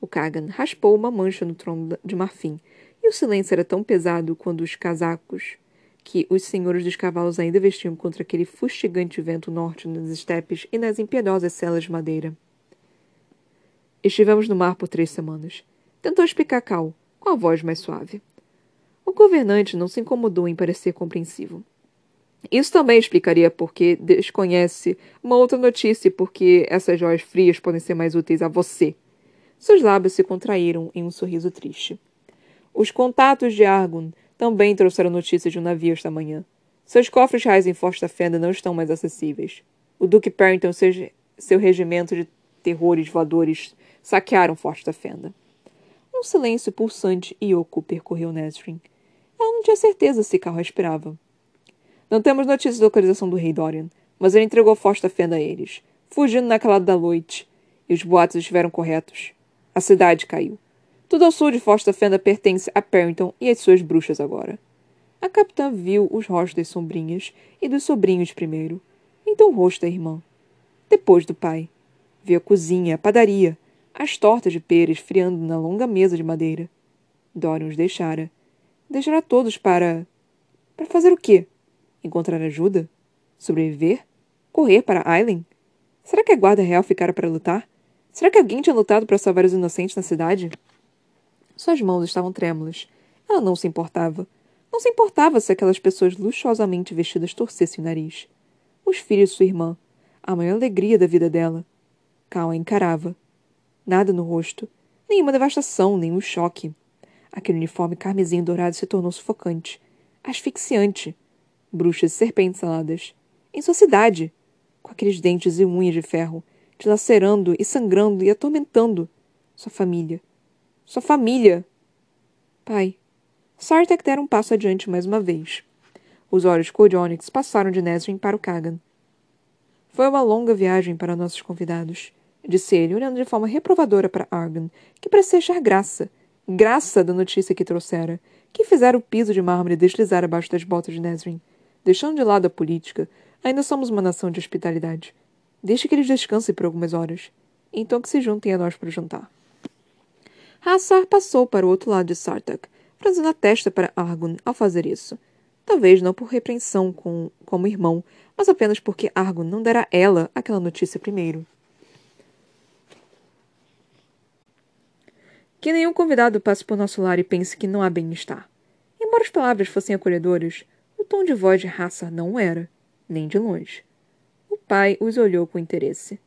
O Kagan raspou uma mancha no trono de marfim, e o silêncio era tão pesado quando os casacos que os senhores dos cavalos ainda vestiam contra aquele fustigante vento norte nas estepes e nas impiedosas celas de madeira. Estivemos no mar por três semanas. Tentou explicar Cal, com a voz mais suave. O governante não se incomodou em parecer compreensivo. Isso também explicaria por que desconhece uma outra notícia e por que essas joias frias podem ser mais úteis a você. Seus lábios se contraíram em um sorriso triste. Os contatos de Argun também trouxeram notícias de um navio esta manhã. Seus cofres reais em Forte da Fenda não estão mais acessíveis. O Duque Parrington e seu, regimento de terrores voadores saquearam Forte da Fenda. Um silêncio pulsante e oco percorreu Nesrin. Ela não tinha certeza se Carl respirava. Não temos notícias da localização do rei Dorian, mas ele entregou Forte da Fenda a eles, fugindo naquela da noite, e os boatos estiveram corretos. A cidade caiu. Tudo ao sul de Foster Fenda pertence a Parrington e às suas bruxas agora. A capitã viu os rostos das sombrinhas e dos sobrinhos primeiro, então o rosto da irmã. Depois do pai. Viu a cozinha, a padaria, as tortas de pera esfriando na longa mesa de madeira. Dorian os deixara. Deixara todos para. Para fazer o quê? Encontrar ajuda? Sobreviver? Correr para Aileen? Será que a guarda real ficara para lutar? Será que alguém tinha lutado para salvar os inocentes na cidade? Suas mãos estavam trêmulas. Ela não se importava. Não se importava se aquelas pessoas luxuosamente vestidas torcessem o nariz. Os filhos de sua irmã. A maior alegria da vida dela. Cal a encarava. Nada no rosto. Nenhuma devastação, nenhum choque. Aquele uniforme carmesim dourado se tornou sufocante. Asfixiante. Bruxas e serpentes aladas. Em sua cidade. Com aqueles dentes e unhas de ferro. Dilacerando e sangrando e atormentando. Sua família sua família. Pai. Sartek dera um passo adiante mais uma vez. Os olhos de passaram de Nesrin para o Kagan. Foi uma longa viagem para nossos convidados, disse ele, olhando de forma reprovadora para Argan, que parecia achar graça. Graça da notícia que trouxera, que fizera o piso de mármore deslizar abaixo das botas de Nesrin. Deixando de lado a política, ainda somos uma nação de hospitalidade. Deixe que eles descansem por algumas horas. Então que se juntem a nós para o jantar. Hassar passou para o outro lado de Sartak, franzindo a testa para Argun ao fazer isso. Talvez não por repreensão com, como irmão, mas apenas porque Argun não dera a ela aquela notícia primeiro. Que nenhum convidado passe por nosso lar e pense que não há bem-estar. Embora as palavras fossem acolhedoras, o tom de voz de Hassar não era, nem de longe. O pai os olhou com interesse.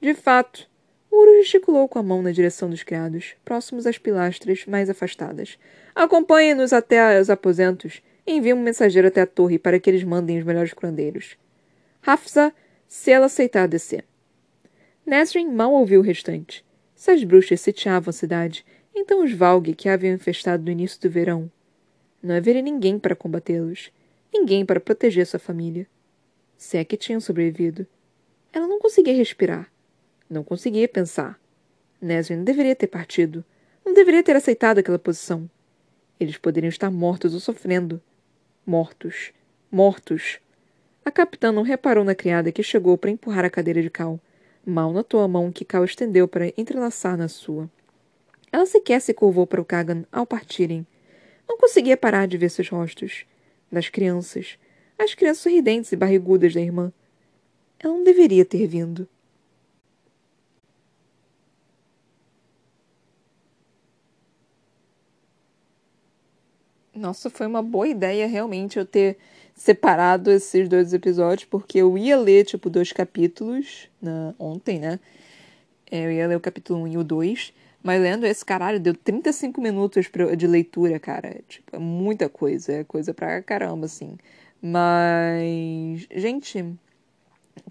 De fato, O Uru gesticulou com a mão na direção dos criados, próximos às pilastras mais afastadas. Acompanhe-nos até os aposentos envie um mensageiro até a torre para que eles mandem os melhores curandeiros. Hafsa, se ela aceitar descer. Nesrin mal ouviu o restante. Se as bruxas sitiavam a cidade, então os Valg que a haviam infestado no início do verão. Não haveria ninguém para combatê-los. Ninguém para proteger sua família. Se é que tinham sobrevivido. Ela não conseguia respirar. Não conseguia pensar. Nesrin deveria ter partido. Não deveria ter aceitado aquela posição. Eles poderiam estar mortos ou sofrendo. Mortos. Mortos. A capitã não reparou na criada que chegou para empurrar a cadeira de Cal. Mal notou a mão que Cal estendeu para entrelaçar na sua. Ela sequer se curvou para o Kagan ao partirem. Não conseguia parar de ver seus rostos. Das crianças. As crianças sorridentes e barrigudas da irmã. Ela não deveria ter vindo. Nossa, foi uma boa ideia realmente eu ter separado esses dois episódios, porque eu ia ler, tipo, dois capítulos na, ontem, né? É, eu ia ler o capítulo 1 e o 2, mas lendo esse caralho, deu 35 minutos de leitura, cara. Tipo, é muita coisa, é coisa pra caramba, assim. Mas, gente,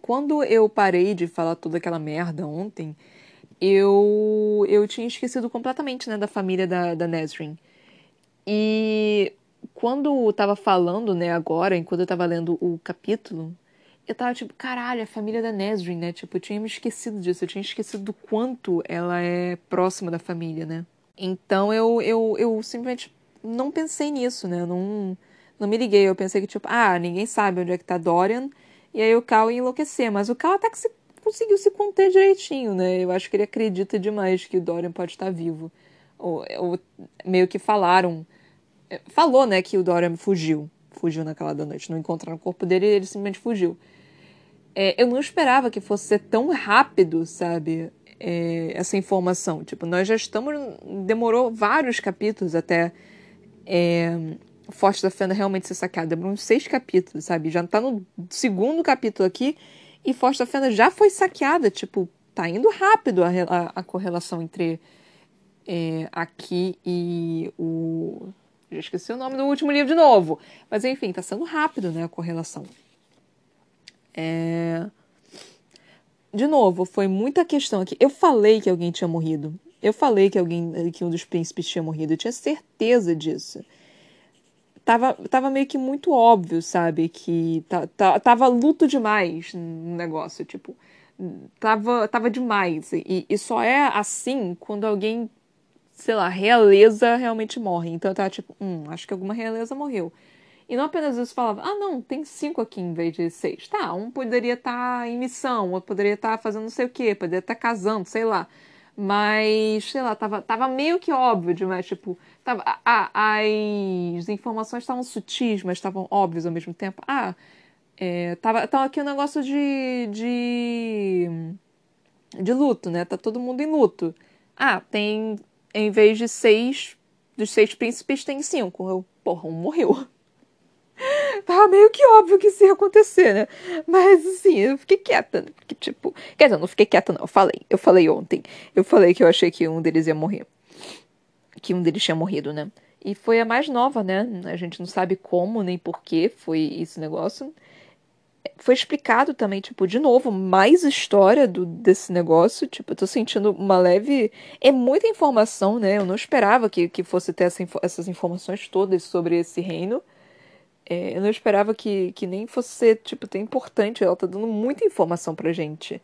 quando eu parei de falar toda aquela merda ontem, eu eu tinha esquecido completamente, né, da família da, da Nesrin. E quando eu tava falando, né, agora, enquanto eu tava lendo o capítulo, eu tava tipo, caralho, a família da Nesrin, né? Tipo, eu tinha me esquecido disso, eu tinha esquecido do quanto ela é próxima da família, né? Então eu, eu, eu simplesmente não pensei nisso, né? Eu não, não me liguei. Eu pensei que, tipo, ah, ninguém sabe onde é que tá Dorian. E aí o Cal ia enlouquecer. Mas o Cal até que se, conseguiu se conter direitinho, né? Eu acho que ele acredita demais que o Dorian pode estar vivo. Ou, ou meio que falaram falou, né, que o Dorian fugiu. Fugiu naquela da noite. Não encontraram o corpo dele e ele simplesmente fugiu. É, eu não esperava que fosse ser tão rápido, sabe? É, essa informação. Tipo, nós já estamos. Demorou vários capítulos até é, Forte da Fenda realmente ser sacada. Demorou uns seis capítulos, sabe? Já tá no segundo capítulo aqui e Forte da Fenda já foi saqueada. Tipo, tá indo rápido a, a, a correlação entre é, aqui e o já esqueci o nome do último livro de novo. Mas enfim, tá sendo rápido, né, a correlação. É... De novo, foi muita questão aqui. Eu falei que alguém tinha morrido. Eu falei que alguém, que um dos príncipes tinha morrido. Eu tinha certeza disso. Tava, tava meio que muito óbvio, sabe? Que tava luto demais no negócio. Tipo, tava, tava demais. E, e só é assim quando alguém sei lá, realeza realmente morre. Então eu tava tipo, hum, acho que alguma realeza morreu. E não apenas isso falava, ah, não, tem cinco aqui em vez de seis. Tá, um poderia estar tá em missão, outro poderia estar tá fazendo não sei o quê, poderia estar tá casando, sei lá. Mas, sei lá, tava, tava meio que óbvio demais, tipo, tava, ah, as informações estavam sutis, mas estavam óbvias ao mesmo tempo. Ah, é, tava, tava aqui um negócio de, de, de luto, né? Tá todo mundo em luto. Ah, tem em vez de seis, dos seis príncipes, tem cinco. Eu, porra, um morreu. [laughs] Tava meio que óbvio que isso ia acontecer, né? Mas assim, eu fiquei quieta, né? Porque, tipo. Quer dizer, eu não fiquei quieta, não. Eu falei. Eu falei ontem. Eu falei que eu achei que um deles ia morrer. Que um deles tinha morrido, né? E foi a mais nova, né? A gente não sabe como nem por que foi esse negócio foi explicado também, tipo, de novo, mais história do, desse negócio. Tipo, eu tô sentindo uma leve. É muita informação, né? Eu não esperava que, que fosse ter essa, essas informações todas sobre esse reino. É, eu não esperava que, que nem fosse ser, tipo, tão importante. Ela tá dando muita informação pra gente.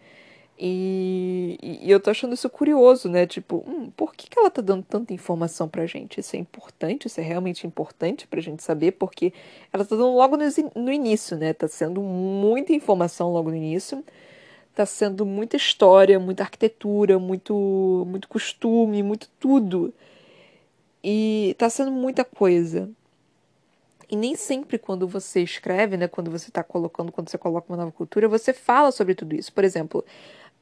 E, e, eu tô achando isso curioso, né? Tipo, hum, por que, que ela tá dando tanta informação pra gente? Isso é importante? Isso é realmente importante pra gente saber? Porque ela tá dando logo no, no início, né? Tá sendo muita informação logo no início. Tá sendo muita história, muita arquitetura, muito, muito costume, muito tudo. E tá sendo muita coisa. E nem sempre quando você escreve, né, quando você está colocando, quando você coloca uma nova cultura, você fala sobre tudo isso. Por exemplo,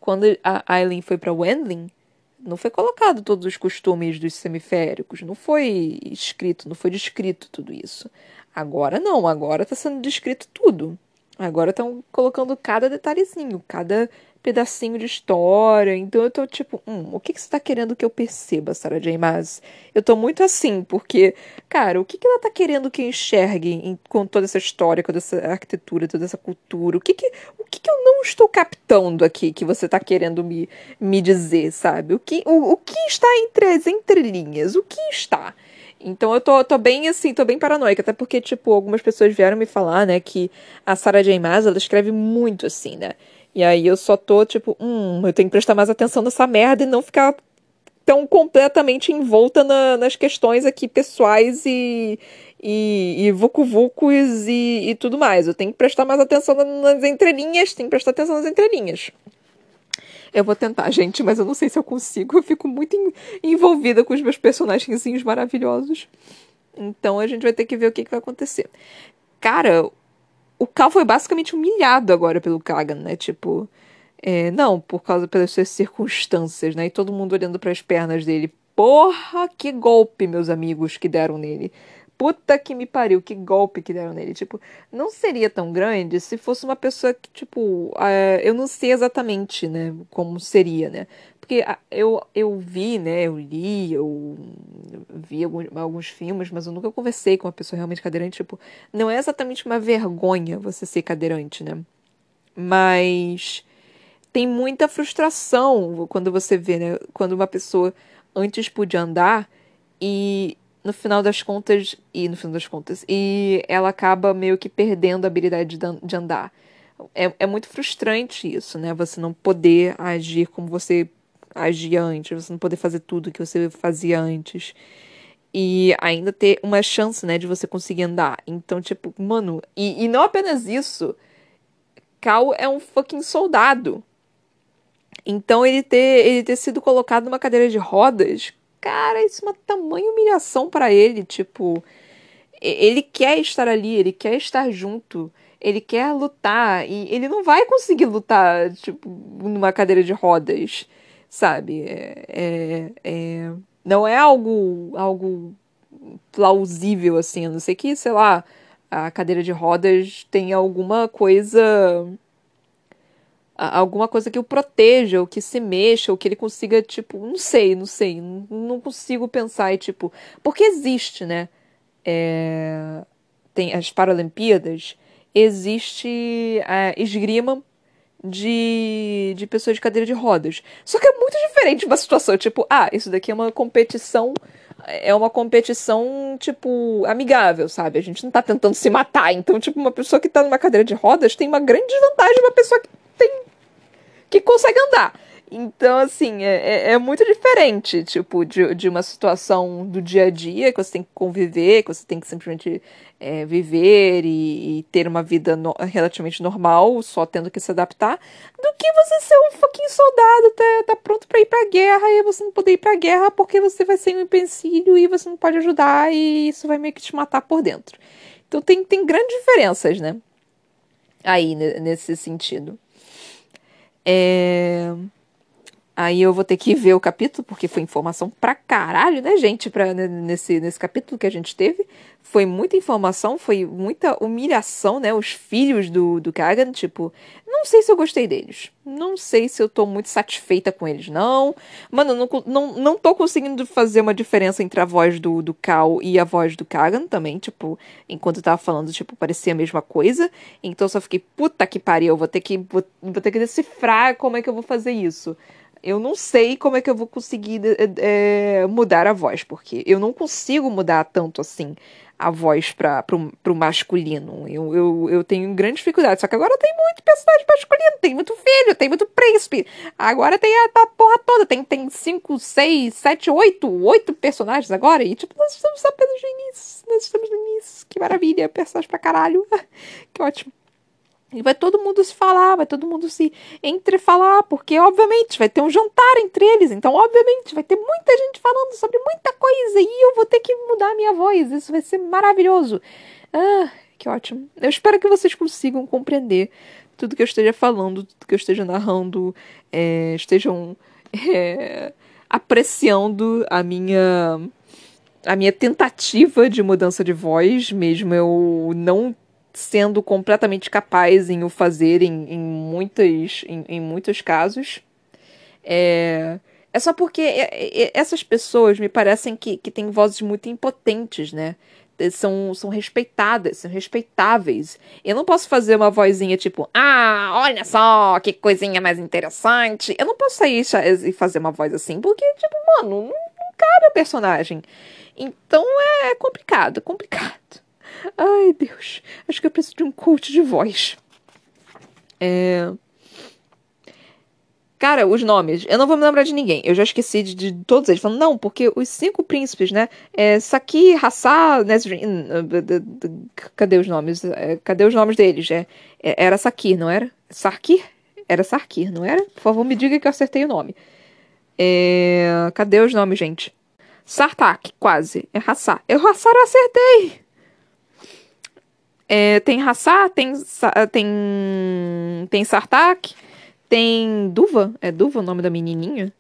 quando a Aileen foi para Wendling, não foi colocado todos os costumes dos semiféricos, não foi escrito, não foi descrito tudo isso. Agora não, agora está sendo descrito tudo. Agora estão colocando cada detalhezinho, cada pedacinho de história. Então eu tô tipo, hum, o que, que você tá querendo que eu perceba, Sarah J. Maas? Eu tô muito assim, porque, cara, o que, que ela tá querendo que eu enxergue em, com toda essa história, com toda essa arquitetura, toda essa cultura? O que que, o que, que eu não estou captando aqui que você tá querendo me, me dizer, sabe? O que, o, o que está entre as entrelinhas? O que está? Então eu tô, tô bem assim, tô bem paranoica, até porque, tipo, algumas pessoas vieram me falar, né, que a Sarah J. Maas, ela escreve muito assim, né? E aí eu só tô, tipo, hum, eu tenho que prestar mais atenção nessa merda e não ficar tão completamente envolta na, nas questões aqui pessoais e, e, e vucu-vucos e, e tudo mais. Eu tenho que prestar mais atenção nas entrelinhas, tenho que prestar atenção nas entrelinhas. Eu vou tentar, gente, mas eu não sei se eu consigo. Eu fico muito envolvida com os meus personagens maravilhosos. Então a gente vai ter que ver o que, que vai acontecer. Cara, o Cal foi basicamente humilhado agora pelo Kagan, né? Tipo, é, não, por causa pelas suas circunstâncias, né? E todo mundo olhando para as pernas dele. Porra, que golpe, meus amigos, que deram nele puta que me pariu, que golpe que deram nele. Tipo, não seria tão grande se fosse uma pessoa que, tipo, uh, eu não sei exatamente, né, como seria, né? Porque eu, eu vi, né, eu li, eu vi alguns, alguns filmes, mas eu nunca conversei com uma pessoa realmente cadeirante. Tipo, não é exatamente uma vergonha você ser cadeirante, né? Mas tem muita frustração quando você vê, né? Quando uma pessoa antes podia andar e no final das contas, e no final das contas, e ela acaba meio que perdendo a habilidade de andar. É, é muito frustrante isso, né? Você não poder agir como você agia antes, você não poder fazer tudo que você fazia antes. E ainda ter uma chance, né, de você conseguir andar. Então, tipo, mano, e, e não apenas isso, Cal é um fucking soldado. Então ele ter, ele ter sido colocado numa cadeira de rodas cara, isso é uma tamanha humilhação para ele. Tipo, ele quer estar ali, ele quer estar junto, ele quer lutar e ele não vai conseguir lutar, tipo, numa cadeira de rodas, sabe? É, é, é, não é algo, algo plausível, assim, a não ser que, sei lá, a cadeira de rodas tenha alguma coisa alguma coisa que o proteja, ou que se mexa, ou que ele consiga, tipo, não sei, não sei, não, não consigo pensar e, tipo, porque existe, né? É, tem as Paralimpíadas, existe a esgrima de, de pessoas de cadeira de rodas. Só que é muito diferente uma situação, tipo, ah, isso daqui é uma competição é uma competição, tipo, amigável, sabe? A gente não tá tentando se matar. Então, tipo, uma pessoa que tá numa cadeira de rodas tem uma grande desvantagem uma pessoa que tem que consegue andar. Então, assim, é, é, é, muito diferente, tipo, de, de uma situação do dia a dia que você tem que conviver, que você tem que simplesmente é, viver e, e, ter uma vida no, relativamente normal, só tendo que se adaptar, do que você ser um fucking soldado, tá, tá pronto para ir pra guerra e você não poder ir pra guerra porque você vai ser um empecilho e você não pode ajudar e isso vai meio que te matar por dentro. Então tem, tem grandes diferenças, né? Aí, nesse sentido. É... Aí eu vou ter que ver o capítulo, porque foi informação pra caralho, né, gente? Pra, nesse, nesse capítulo que a gente teve. Foi muita informação, foi muita humilhação, né? Os filhos do, do Kagan, tipo, não sei se eu gostei deles. Não sei se eu tô muito satisfeita com eles, não. Mano, não, não, não tô conseguindo fazer uma diferença entre a voz do, do Cal e a voz do Kagan também. Tipo, enquanto eu tava falando, tipo, parecia a mesma coisa. Então eu só fiquei, puta que pariu, vou ter que, vou, vou ter que decifrar como é que eu vou fazer isso eu não sei como é que eu vou conseguir é, mudar a voz, porque eu não consigo mudar tanto assim a voz para o masculino. Eu, eu, eu tenho grande dificuldade. Só que agora tem muito personagem masculino, tem muito filho, tem muito príncipe. Agora tem a, a porra toda. Tem, tem cinco, seis, sete, oito, oito personagens agora. E tipo, nós estamos apenas no início. Nós estamos no início. Que maravilha. Personagem pra caralho. [laughs] que ótimo. E vai todo mundo se falar, vai todo mundo se entrefalar, porque obviamente vai ter um jantar entre eles, então obviamente vai ter muita gente falando sobre muita coisa e eu vou ter que mudar a minha voz, isso vai ser maravilhoso. Ah, que ótimo. Eu espero que vocês consigam compreender tudo que eu esteja falando, tudo que eu esteja narrando, é, estejam é, apreciando a minha a minha tentativa de mudança de voz, mesmo eu não sendo completamente capaz em o fazer em, em, muitas, em, em muitos casos. É, é só porque essas pessoas me parecem que, que têm vozes muito impotentes, né? São, são respeitadas, são respeitáveis. Eu não posso fazer uma vozinha tipo, ah, olha só, que coisinha mais interessante. Eu não posso sair e fazer uma voz assim, porque, tipo, mano, não, não cabe a personagem. Então é complicado, complicado. Ai, Deus. Acho que eu preciso de um coach de voz. É. Cara, os nomes. Eu não vou me lembrar de ninguém. Eu já esqueci de, de todos eles. Falando, não, porque os cinco príncipes, né? É, Saki, Hassá, Nesrin. Cadê os nomes? É, cadê os nomes deles? É, é, era Sakir, não era? Sarkir? Era Sarkir, não era? Por favor, me diga que eu acertei o nome. É, cadê os nomes, gente? Sartak, quase. É Hassá. Eu Hassá eu acertei! É, tem Hassá, tem, tem, tem Sartak, tem Duva, é Duva o nome da menininha?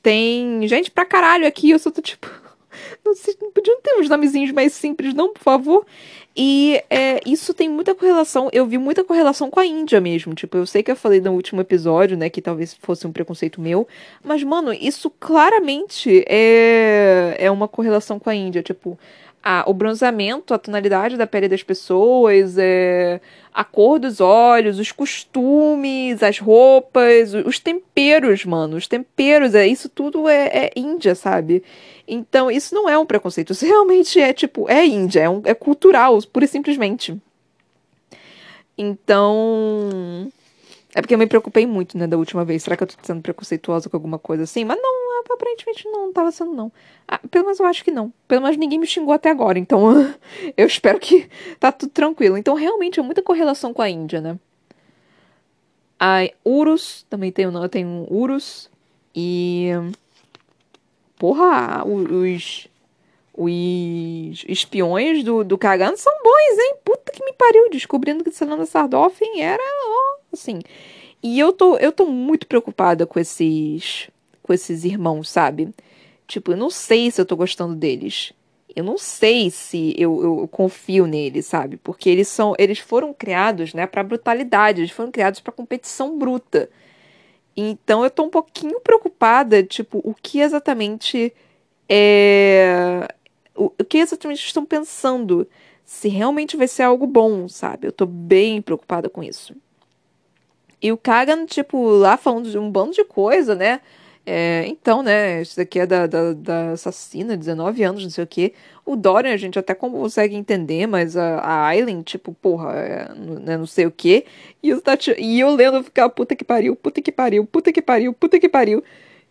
Tem gente pra caralho aqui, eu só tô tipo... [laughs] Não, sei, podiam ter uns nomezinhos mais simples, não, por favor? E é, isso tem muita correlação, eu vi muita correlação com a Índia mesmo. Tipo, eu sei que eu falei no último episódio, né, que talvez fosse um preconceito meu, mas, mano, isso claramente é, é uma correlação com a Índia. Tipo, a, o bronzeamento, a tonalidade da pele das pessoas, é, a cor dos olhos, os costumes, as roupas, os temperos, mano. Os temperos, é, isso tudo é, é Índia, sabe? Então, isso não é um preconceito. Isso [laughs] realmente é, tipo, é Índia, é, um, é cultural, pura e simplesmente. Então. É porque eu me preocupei muito, né, da última vez. Será que eu tô sendo preconceituosa com alguma coisa assim? Mas não, aparentemente não, não tava sendo, não. Ah, pelo menos eu acho que não. Pelo menos ninguém me xingou até agora. Então [laughs] eu espero que [laughs] tá tudo tranquilo. Então realmente é muita correlação com a Índia, né? A Urus, também tem, tem um Urus. E. Porra, os. Os espiões do, do Kagan são bons, hein? Puta que me pariu. Descobrindo que Selena Sardoffin era, ó, assim. E eu tô, eu tô muito preocupada com esses com esses irmãos, sabe? Tipo, eu não sei se eu tô gostando deles. Eu não sei se eu, eu confio neles, sabe? Porque eles são, eles foram criados, né, para brutalidade, eles foram criados para competição bruta. Então eu tô um pouquinho preocupada, tipo, o que exatamente é o, o que exatamente estão pensando? Se realmente vai ser algo bom, sabe? Eu tô bem preocupada com isso. E o Kagan, tipo, lá falando de um bando de coisa, né? É, então, né, isso daqui é da, da, da, assassina, 19 anos, não sei o quê. O Dorian a gente até consegue entender, mas a, a Aileen, tipo, porra, é, né, não sei o quê. E eu, tá, e eu lendo ficar, puta que pariu, puta que pariu, puta que pariu, puta que pariu.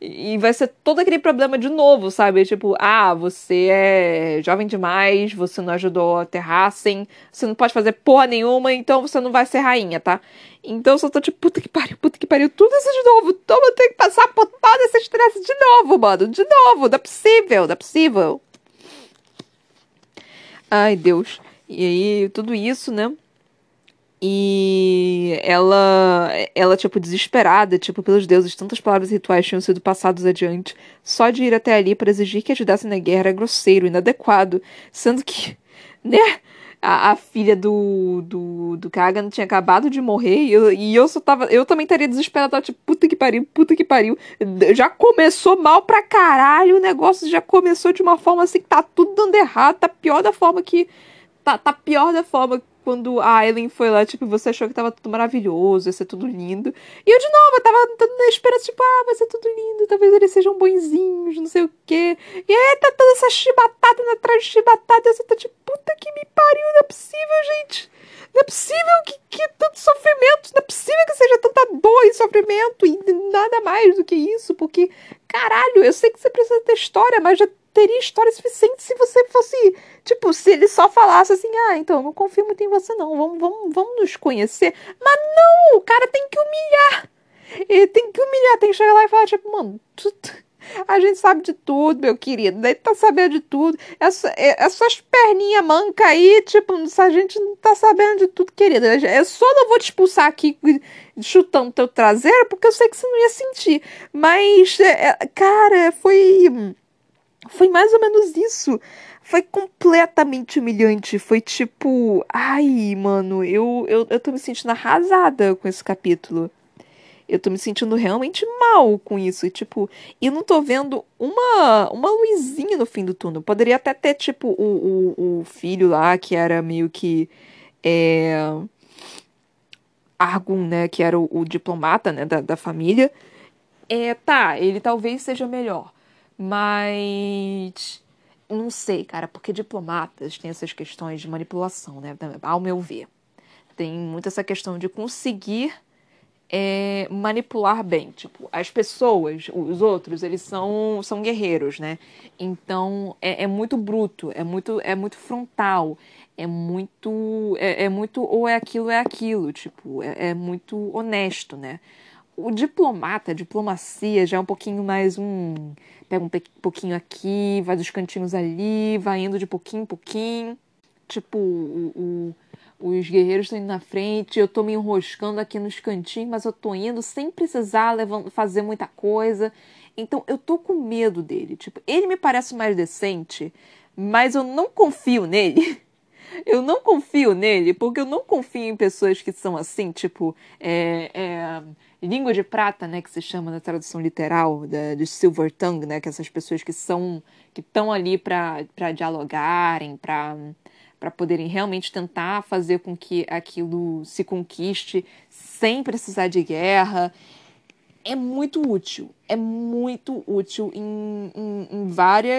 E vai ser todo aquele problema de novo, sabe? Tipo, ah, você é jovem demais, você não ajudou a Terrassen, você não pode fazer porra nenhuma, então você não vai ser rainha, tá? Então eu só tô tipo, puta que pariu, puta que pariu, tudo isso de novo. Então eu tenho que passar por todo esse estresse de novo, mano. De novo, não é possível, não é possível. Ai, Deus. E aí, tudo isso, né? E ela, ela, tipo, desesperada, tipo, pelos deuses, tantas palavras rituais tinham sido passados adiante. Só de ir até ali para exigir que ajudasse na guerra era grosseiro, inadequado. Sendo que, [laughs] né, a, a filha do, do, do Kagan tinha acabado de morrer e eu, e eu só tava. Eu também estaria desesperada, tipo, puta que pariu, puta que pariu. Já começou mal pra caralho, o negócio já começou de uma forma assim que tá tudo dando errado, tá pior da forma que. Tá, tá pior da forma quando a Ellen foi lá, tipo, você achou que tava tudo maravilhoso, ia ser tudo lindo. E eu, de novo, eu tava na esperança, tipo, ah, vai ser tudo lindo, talvez eles sejam bonzinhos, não sei o quê. E aí tá toda essa chibatada atrás de chibatada, e você tá tipo, puta que me pariu, não é possível, gente. Não é possível que, que tanto sofrimento, não é possível que seja tanta dor e sofrimento e nada mais do que isso, porque, caralho, eu sei que você precisa ter história, mas já teria história suficiente se você fosse. Tipo, se ele só falasse assim, ah, então, não confio muito em você, não. Vamos, vamos, vamos nos conhecer. Mas não! O cara tem que humilhar! Ele tem que humilhar, tem que chegar lá e falar, tipo, mano, tu, a gente sabe de tudo, meu querido. Daí tá sabendo de tudo. Essa, essas perninhas mancas aí, tipo, a gente não tá sabendo de tudo, querida. Eu só não vou te expulsar aqui chutando teu traseiro, porque eu sei que você não ia sentir. Mas, é, cara, foi Foi mais ou menos isso. Foi completamente humilhante. Foi tipo. Ai, mano, eu, eu, eu tô me sentindo arrasada com esse capítulo. Eu tô me sentindo realmente mal com isso. E, tipo, e não tô vendo uma, uma luzinha no fim do túnel. Poderia até ter, tipo, o, o, o filho lá, que era meio que. É... Argun, né? Que era o, o diplomata né, da, da família. É, tá, ele talvez seja melhor. Mas. Não sei, cara, porque diplomatas têm essas questões de manipulação, né? Ao meu ver. Tem muito essa questão de conseguir é, manipular bem. Tipo, as pessoas, os outros, eles são, são guerreiros, né? Então é, é muito bruto, é muito, é muito frontal, é muito. É, é muito ou é aquilo é aquilo. Tipo, é, é muito honesto, né? O diplomata, a diplomacia já é um pouquinho mais um. Pega um pouquinho aqui, vai dos cantinhos ali, vai indo de pouquinho em pouquinho. Tipo, o, o, os guerreiros estão indo na frente, eu tô me enroscando aqui nos cantinhos, mas eu tô indo sem precisar fazer muita coisa. Então eu tô com medo dele. Tipo, ele me parece mais decente, mas eu não confio nele. [laughs] Eu não confio nele, porque eu não confio em pessoas que são assim, tipo, é, é, língua de prata, né, que se chama na tradução literal da, de silver tongue, né, que essas pessoas que são que estão ali para dialogarem, para para poderem realmente tentar fazer com que aquilo se conquiste sem precisar de guerra. É muito útil, é muito útil em, em, em, várias,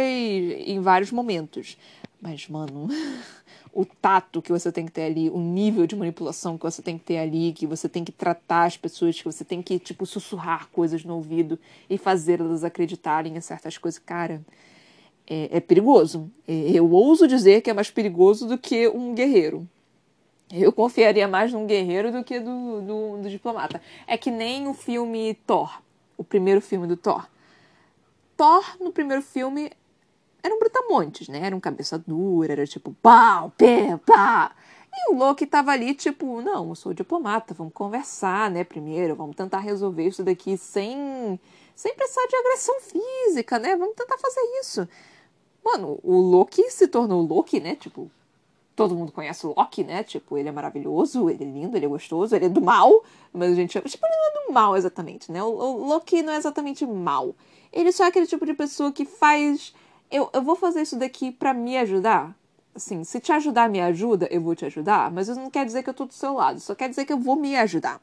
em vários momentos. Mas, mano, [laughs] o tato que você tem que ter ali, o nível de manipulação que você tem que ter ali, que você tem que tratar as pessoas, que você tem que, tipo, sussurrar coisas no ouvido e fazer elas acreditarem em certas coisas. Cara, é, é perigoso. É, eu ouso dizer que é mais perigoso do que um guerreiro. Eu confiaria mais num guerreiro do que do, do, do diplomata. É que nem o filme Thor, o primeiro filme do Thor. Thor, no primeiro filme, era um brutamontes, né? Era um cabeça dura, era tipo pau, pé, pá. E o Loki tava ali, tipo, não, eu sou diplomata, vamos conversar, né? Primeiro, vamos tentar resolver isso daqui sem, sem precisar de agressão física, né? Vamos tentar fazer isso. Mano, o Loki se tornou Loki, né? Tipo, todo mundo conhece o Loki, né? Tipo, ele é maravilhoso, ele é lindo, ele é gostoso, ele é do mal, mas a gente. Tipo, ele não é do mal exatamente, né? O, o Loki não é exatamente mal. Ele só é aquele tipo de pessoa que faz eu, eu vou fazer isso daqui para me ajudar. Assim, se te ajudar, me ajuda, eu vou te ajudar, mas isso não quer dizer que eu tô do seu lado, só quer dizer que eu vou me ajudar.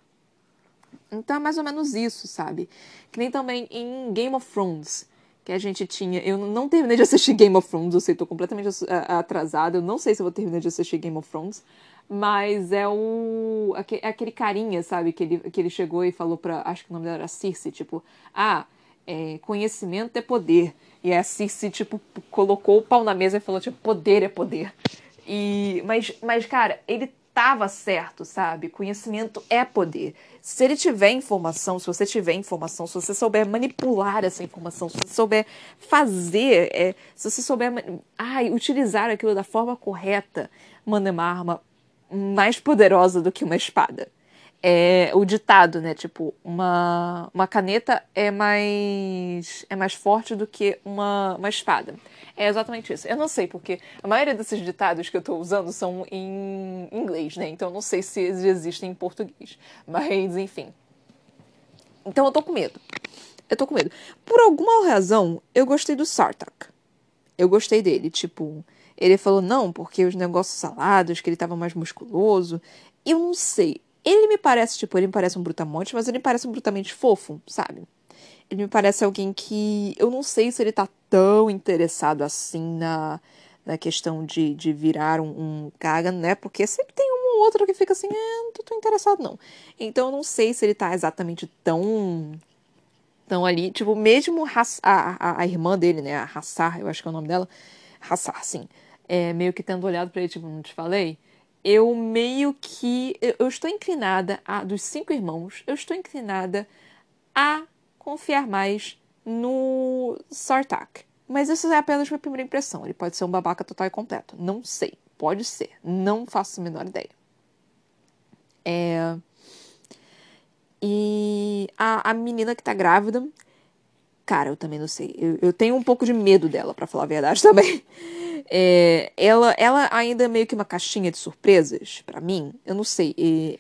Então é mais ou menos isso, sabe? Que nem também em Game of Thrones, que a gente tinha. Eu não terminei de assistir Game of Thrones, eu sei, tô completamente atrasada, eu não sei se eu vou terminar de assistir Game of Thrones, mas é o. É aquele carinha, sabe? Que ele, que ele chegou e falou pra. Acho que o nome dela era Circe, tipo, ah, é, conhecimento é poder. E a Circe, tipo, colocou o pau na mesa e falou, tipo, poder é poder. E, mas, mas, cara, ele tava certo, sabe? Conhecimento é poder. Se ele tiver informação, se você tiver informação, se você souber manipular essa informação, se você souber fazer, é, se você souber ai, utilizar aquilo da forma correta, mano, é uma arma mais poderosa do que uma espada é o ditado, né? Tipo, uma, uma caneta é mais é mais forte do que uma, uma espada. É exatamente isso. Eu não sei, porque a maioria desses ditados que eu estou usando são em inglês, né? Então eu não sei se eles existem em português. Mas, enfim. Então eu tô com medo. Eu tô com medo. Por alguma razão, eu gostei do Sartak. Eu gostei dele, tipo... Ele falou, não, porque os negócios salados, que ele tava mais musculoso. Eu não sei ele me parece, tipo, ele me parece um brutamonte, mas ele me parece um brutamente fofo, sabe? Ele me parece alguém que. Eu não sei se ele tá tão interessado assim na, na questão de, de virar um, um Kagan, né? Porque sempre tem um ou outro que fica assim, é, não tô interessado, não. Então eu não sei se ele tá exatamente tão. tão ali. Tipo, mesmo a, a, a irmã dele, né? A Hassar, eu acho que é o nome dela. Hassar, sim. É, meio que tendo olhado para ele, tipo, não te falei eu meio que. Eu estou inclinada a. Dos cinco irmãos, eu estou inclinada a confiar mais no Sartak. Mas isso é apenas minha primeira impressão. Ele pode ser um babaca total e completo. Não sei. Pode ser. Não faço a menor ideia. É... E a, a menina que tá grávida. Cara, eu também não sei. Eu, eu tenho um pouco de medo dela, para falar a verdade também. É, ela, ela ainda é meio que uma caixinha de surpresas para mim. Eu não sei. E,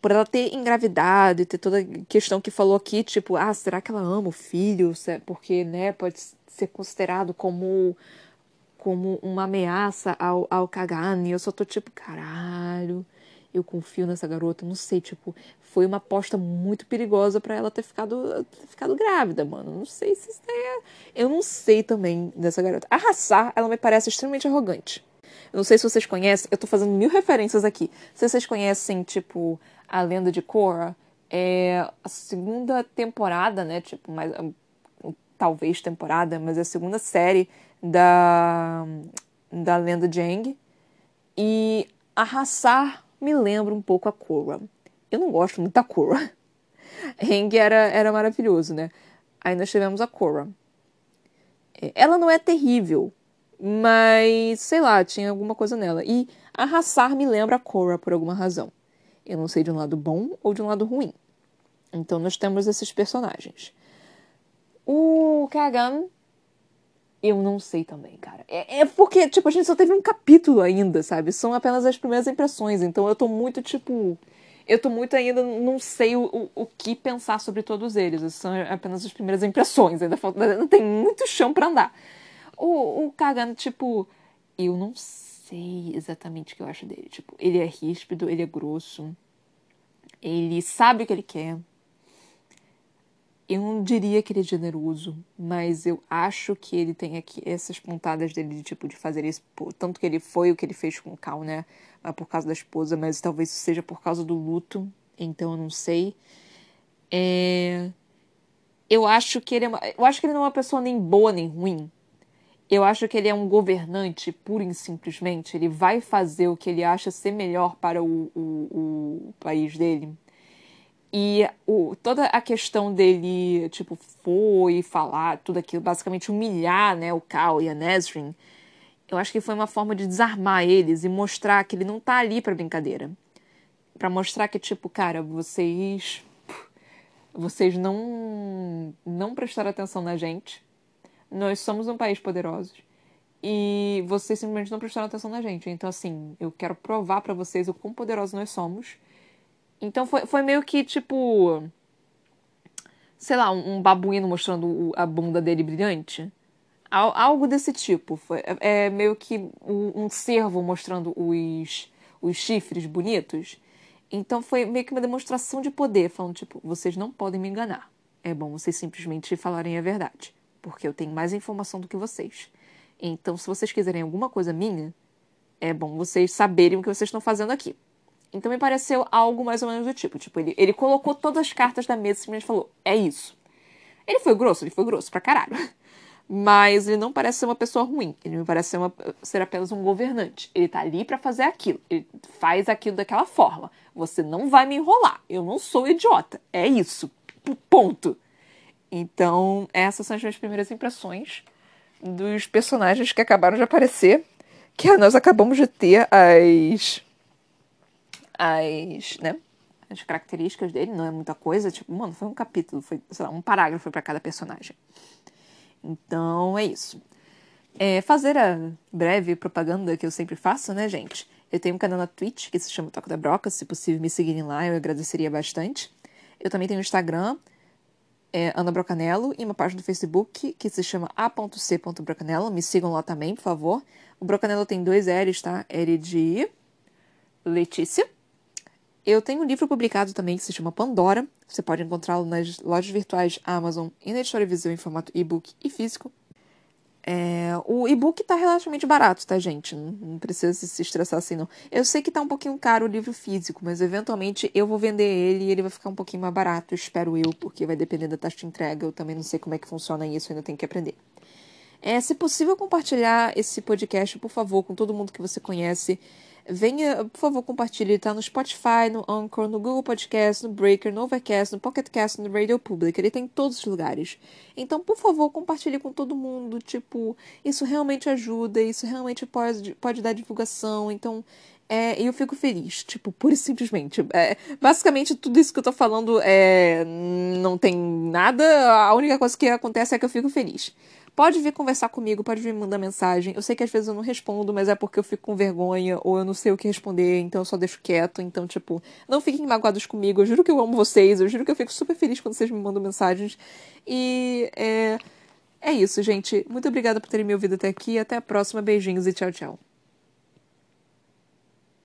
por ela ter engravidado e ter toda a questão que falou aqui, tipo, ah, será que ela ama o filho? Porque, né, pode ser considerado como como uma ameaça ao, ao Kagane. Eu só tô tipo, caralho, eu confio nessa garota. Não sei, tipo, foi uma aposta muito perigosa para ela ter ficado, ter ficado grávida, mano. Não sei se isso é. Eu não sei também dessa garota. A Hassar, ela me parece extremamente arrogante. Eu não sei se vocês conhecem, eu tô fazendo mil referências aqui. Se vocês conhecem, tipo, a lenda de Korra, é a segunda temporada, né? Tipo, mais, talvez temporada, mas é a segunda série da, da lenda de Aang. E a Hassar me lembra um pouco a Korra. Eu não gosto muito da Korra. Aang [laughs] era, era maravilhoso, né? Aí nós tivemos a Korra. É, ela não é terrível, mas sei lá, tinha alguma coisa nela. E a Hassar me lembra a Korra por alguma razão. Eu não sei de um lado bom ou de um lado ruim. Então nós temos esses personagens. O Kagan eu não sei também, cara. É, é, porque, tipo, a gente só teve um capítulo ainda, sabe? São apenas as primeiras impressões. Então eu tô muito, tipo. Eu tô muito ainda. Não sei o, o, o que pensar sobre todos eles. São apenas as primeiras impressões. Ainda, falta, ainda tem muito chão para andar. O, o tipo. Eu não sei exatamente o que eu acho dele. Tipo, ele é ríspido, ele é grosso. Ele sabe o que ele quer eu não diria que ele é generoso, mas eu acho que ele tem aqui essas pontadas dele de tipo de fazer isso, tanto que ele foi o que ele fez com o Cal, né? Por causa da esposa, mas talvez seja por causa do luto, então eu não sei. É... Eu acho que ele é uma... eu acho que ele não é uma pessoa nem boa nem ruim. Eu acho que ele é um governante, pura e simplesmente. Ele vai fazer o que ele acha ser melhor para o, o, o país dele e o, toda a questão dele, tipo, foi falar tudo aquilo, basicamente humilhar né, o Cal e a Nesrin, eu acho que foi uma forma de desarmar eles e mostrar que ele não tá ali pra brincadeira. para mostrar que, tipo, cara, vocês. Vocês não. não prestaram atenção na gente. Nós somos um país poderoso. E vocês simplesmente não prestaram atenção na gente. Então, assim, eu quero provar para vocês o quão poderosos nós somos então foi, foi meio que tipo. Sei lá, um, babuíno mostrando a bunda dele brilhante. Algo desse tipo. Foi, é, é meio que um, um cervo mostrando os, os chifres bonitos. Então foi meio que uma demonstração de poder, falando, tipo, vocês não podem me enganar. É bom vocês simplesmente falarem a verdade. Porque eu tenho mais informação do que vocês. Então, se vocês quiserem alguma coisa minha, é bom vocês saberem o que vocês estão fazendo aqui. Então me pareceu algo mais ou menos do tipo. Tipo, ele, ele colocou todas as cartas da mesa e simplesmente falou: é isso. Ele foi grosso, ele foi grosso pra caralho. [laughs] Mas ele não parece ser uma pessoa ruim. Ele me parece ser, uma, ser apenas um governante. Ele tá ali para fazer aquilo. Ele faz aquilo daquela forma. Você não vai me enrolar. Eu não sou idiota. É isso. Ponto. Então, essas são as minhas primeiras impressões dos personagens que acabaram de aparecer. Que nós acabamos de ter as as, né, as características dele, não é muita coisa, tipo, mano, foi um capítulo, foi, sei lá, um parágrafo para cada personagem. Então, é isso. É, fazer a breve propaganda que eu sempre faço, né, gente? Eu tenho um canal na Twitch que se chama Toco da Broca, se possível me seguirem lá, eu agradeceria bastante. Eu também tenho um Instagram, é, Ana Brocanello, e uma página do Facebook que se chama a.c.brocanello. Me sigam lá também, por favor. O Brocanello tem dois L's, tá? L de Letícia eu tenho um livro publicado também que se chama Pandora. Você pode encontrá-lo nas lojas virtuais Amazon e na Editora Viseu em formato e-book e físico. É, o e-book tá relativamente barato, tá, gente? Não, não, precisa se estressar assim, não. Eu sei que tá um pouquinho caro o livro físico, mas eventualmente eu vou vender ele e ele vai ficar um pouquinho mais barato, espero eu, porque vai depender da taxa de entrega. Eu também não sei como é que funciona isso, ainda tenho que aprender. É, se possível, compartilhar esse podcast, por favor, com todo mundo que você conhece. Venha, por favor, compartilhe. Tá no Spotify, no Anchor, no Google Podcast, no Breaker, no Overcast, no Pocket Cast, no Radio Public. Ele tá em todos os lugares. Então, por favor, compartilhe com todo mundo. Tipo, isso realmente ajuda, isso realmente pode, pode dar divulgação. Então, É, eu fico feliz, tipo, pura e simplesmente. É, basicamente, tudo isso que eu tô falando é, não tem nada. A única coisa que acontece é que eu fico feliz. Pode vir conversar comigo, pode vir me mandar mensagem. Eu sei que às vezes eu não respondo, mas é porque eu fico com vergonha ou eu não sei o que responder, então eu só deixo quieto. Então, tipo, não fiquem magoados comigo. Eu juro que eu amo vocês. Eu juro que eu fico super feliz quando vocês me mandam mensagens. E é, é isso, gente. Muito obrigada por terem me ouvido até aqui. Até a próxima. Beijinhos e tchau, tchau.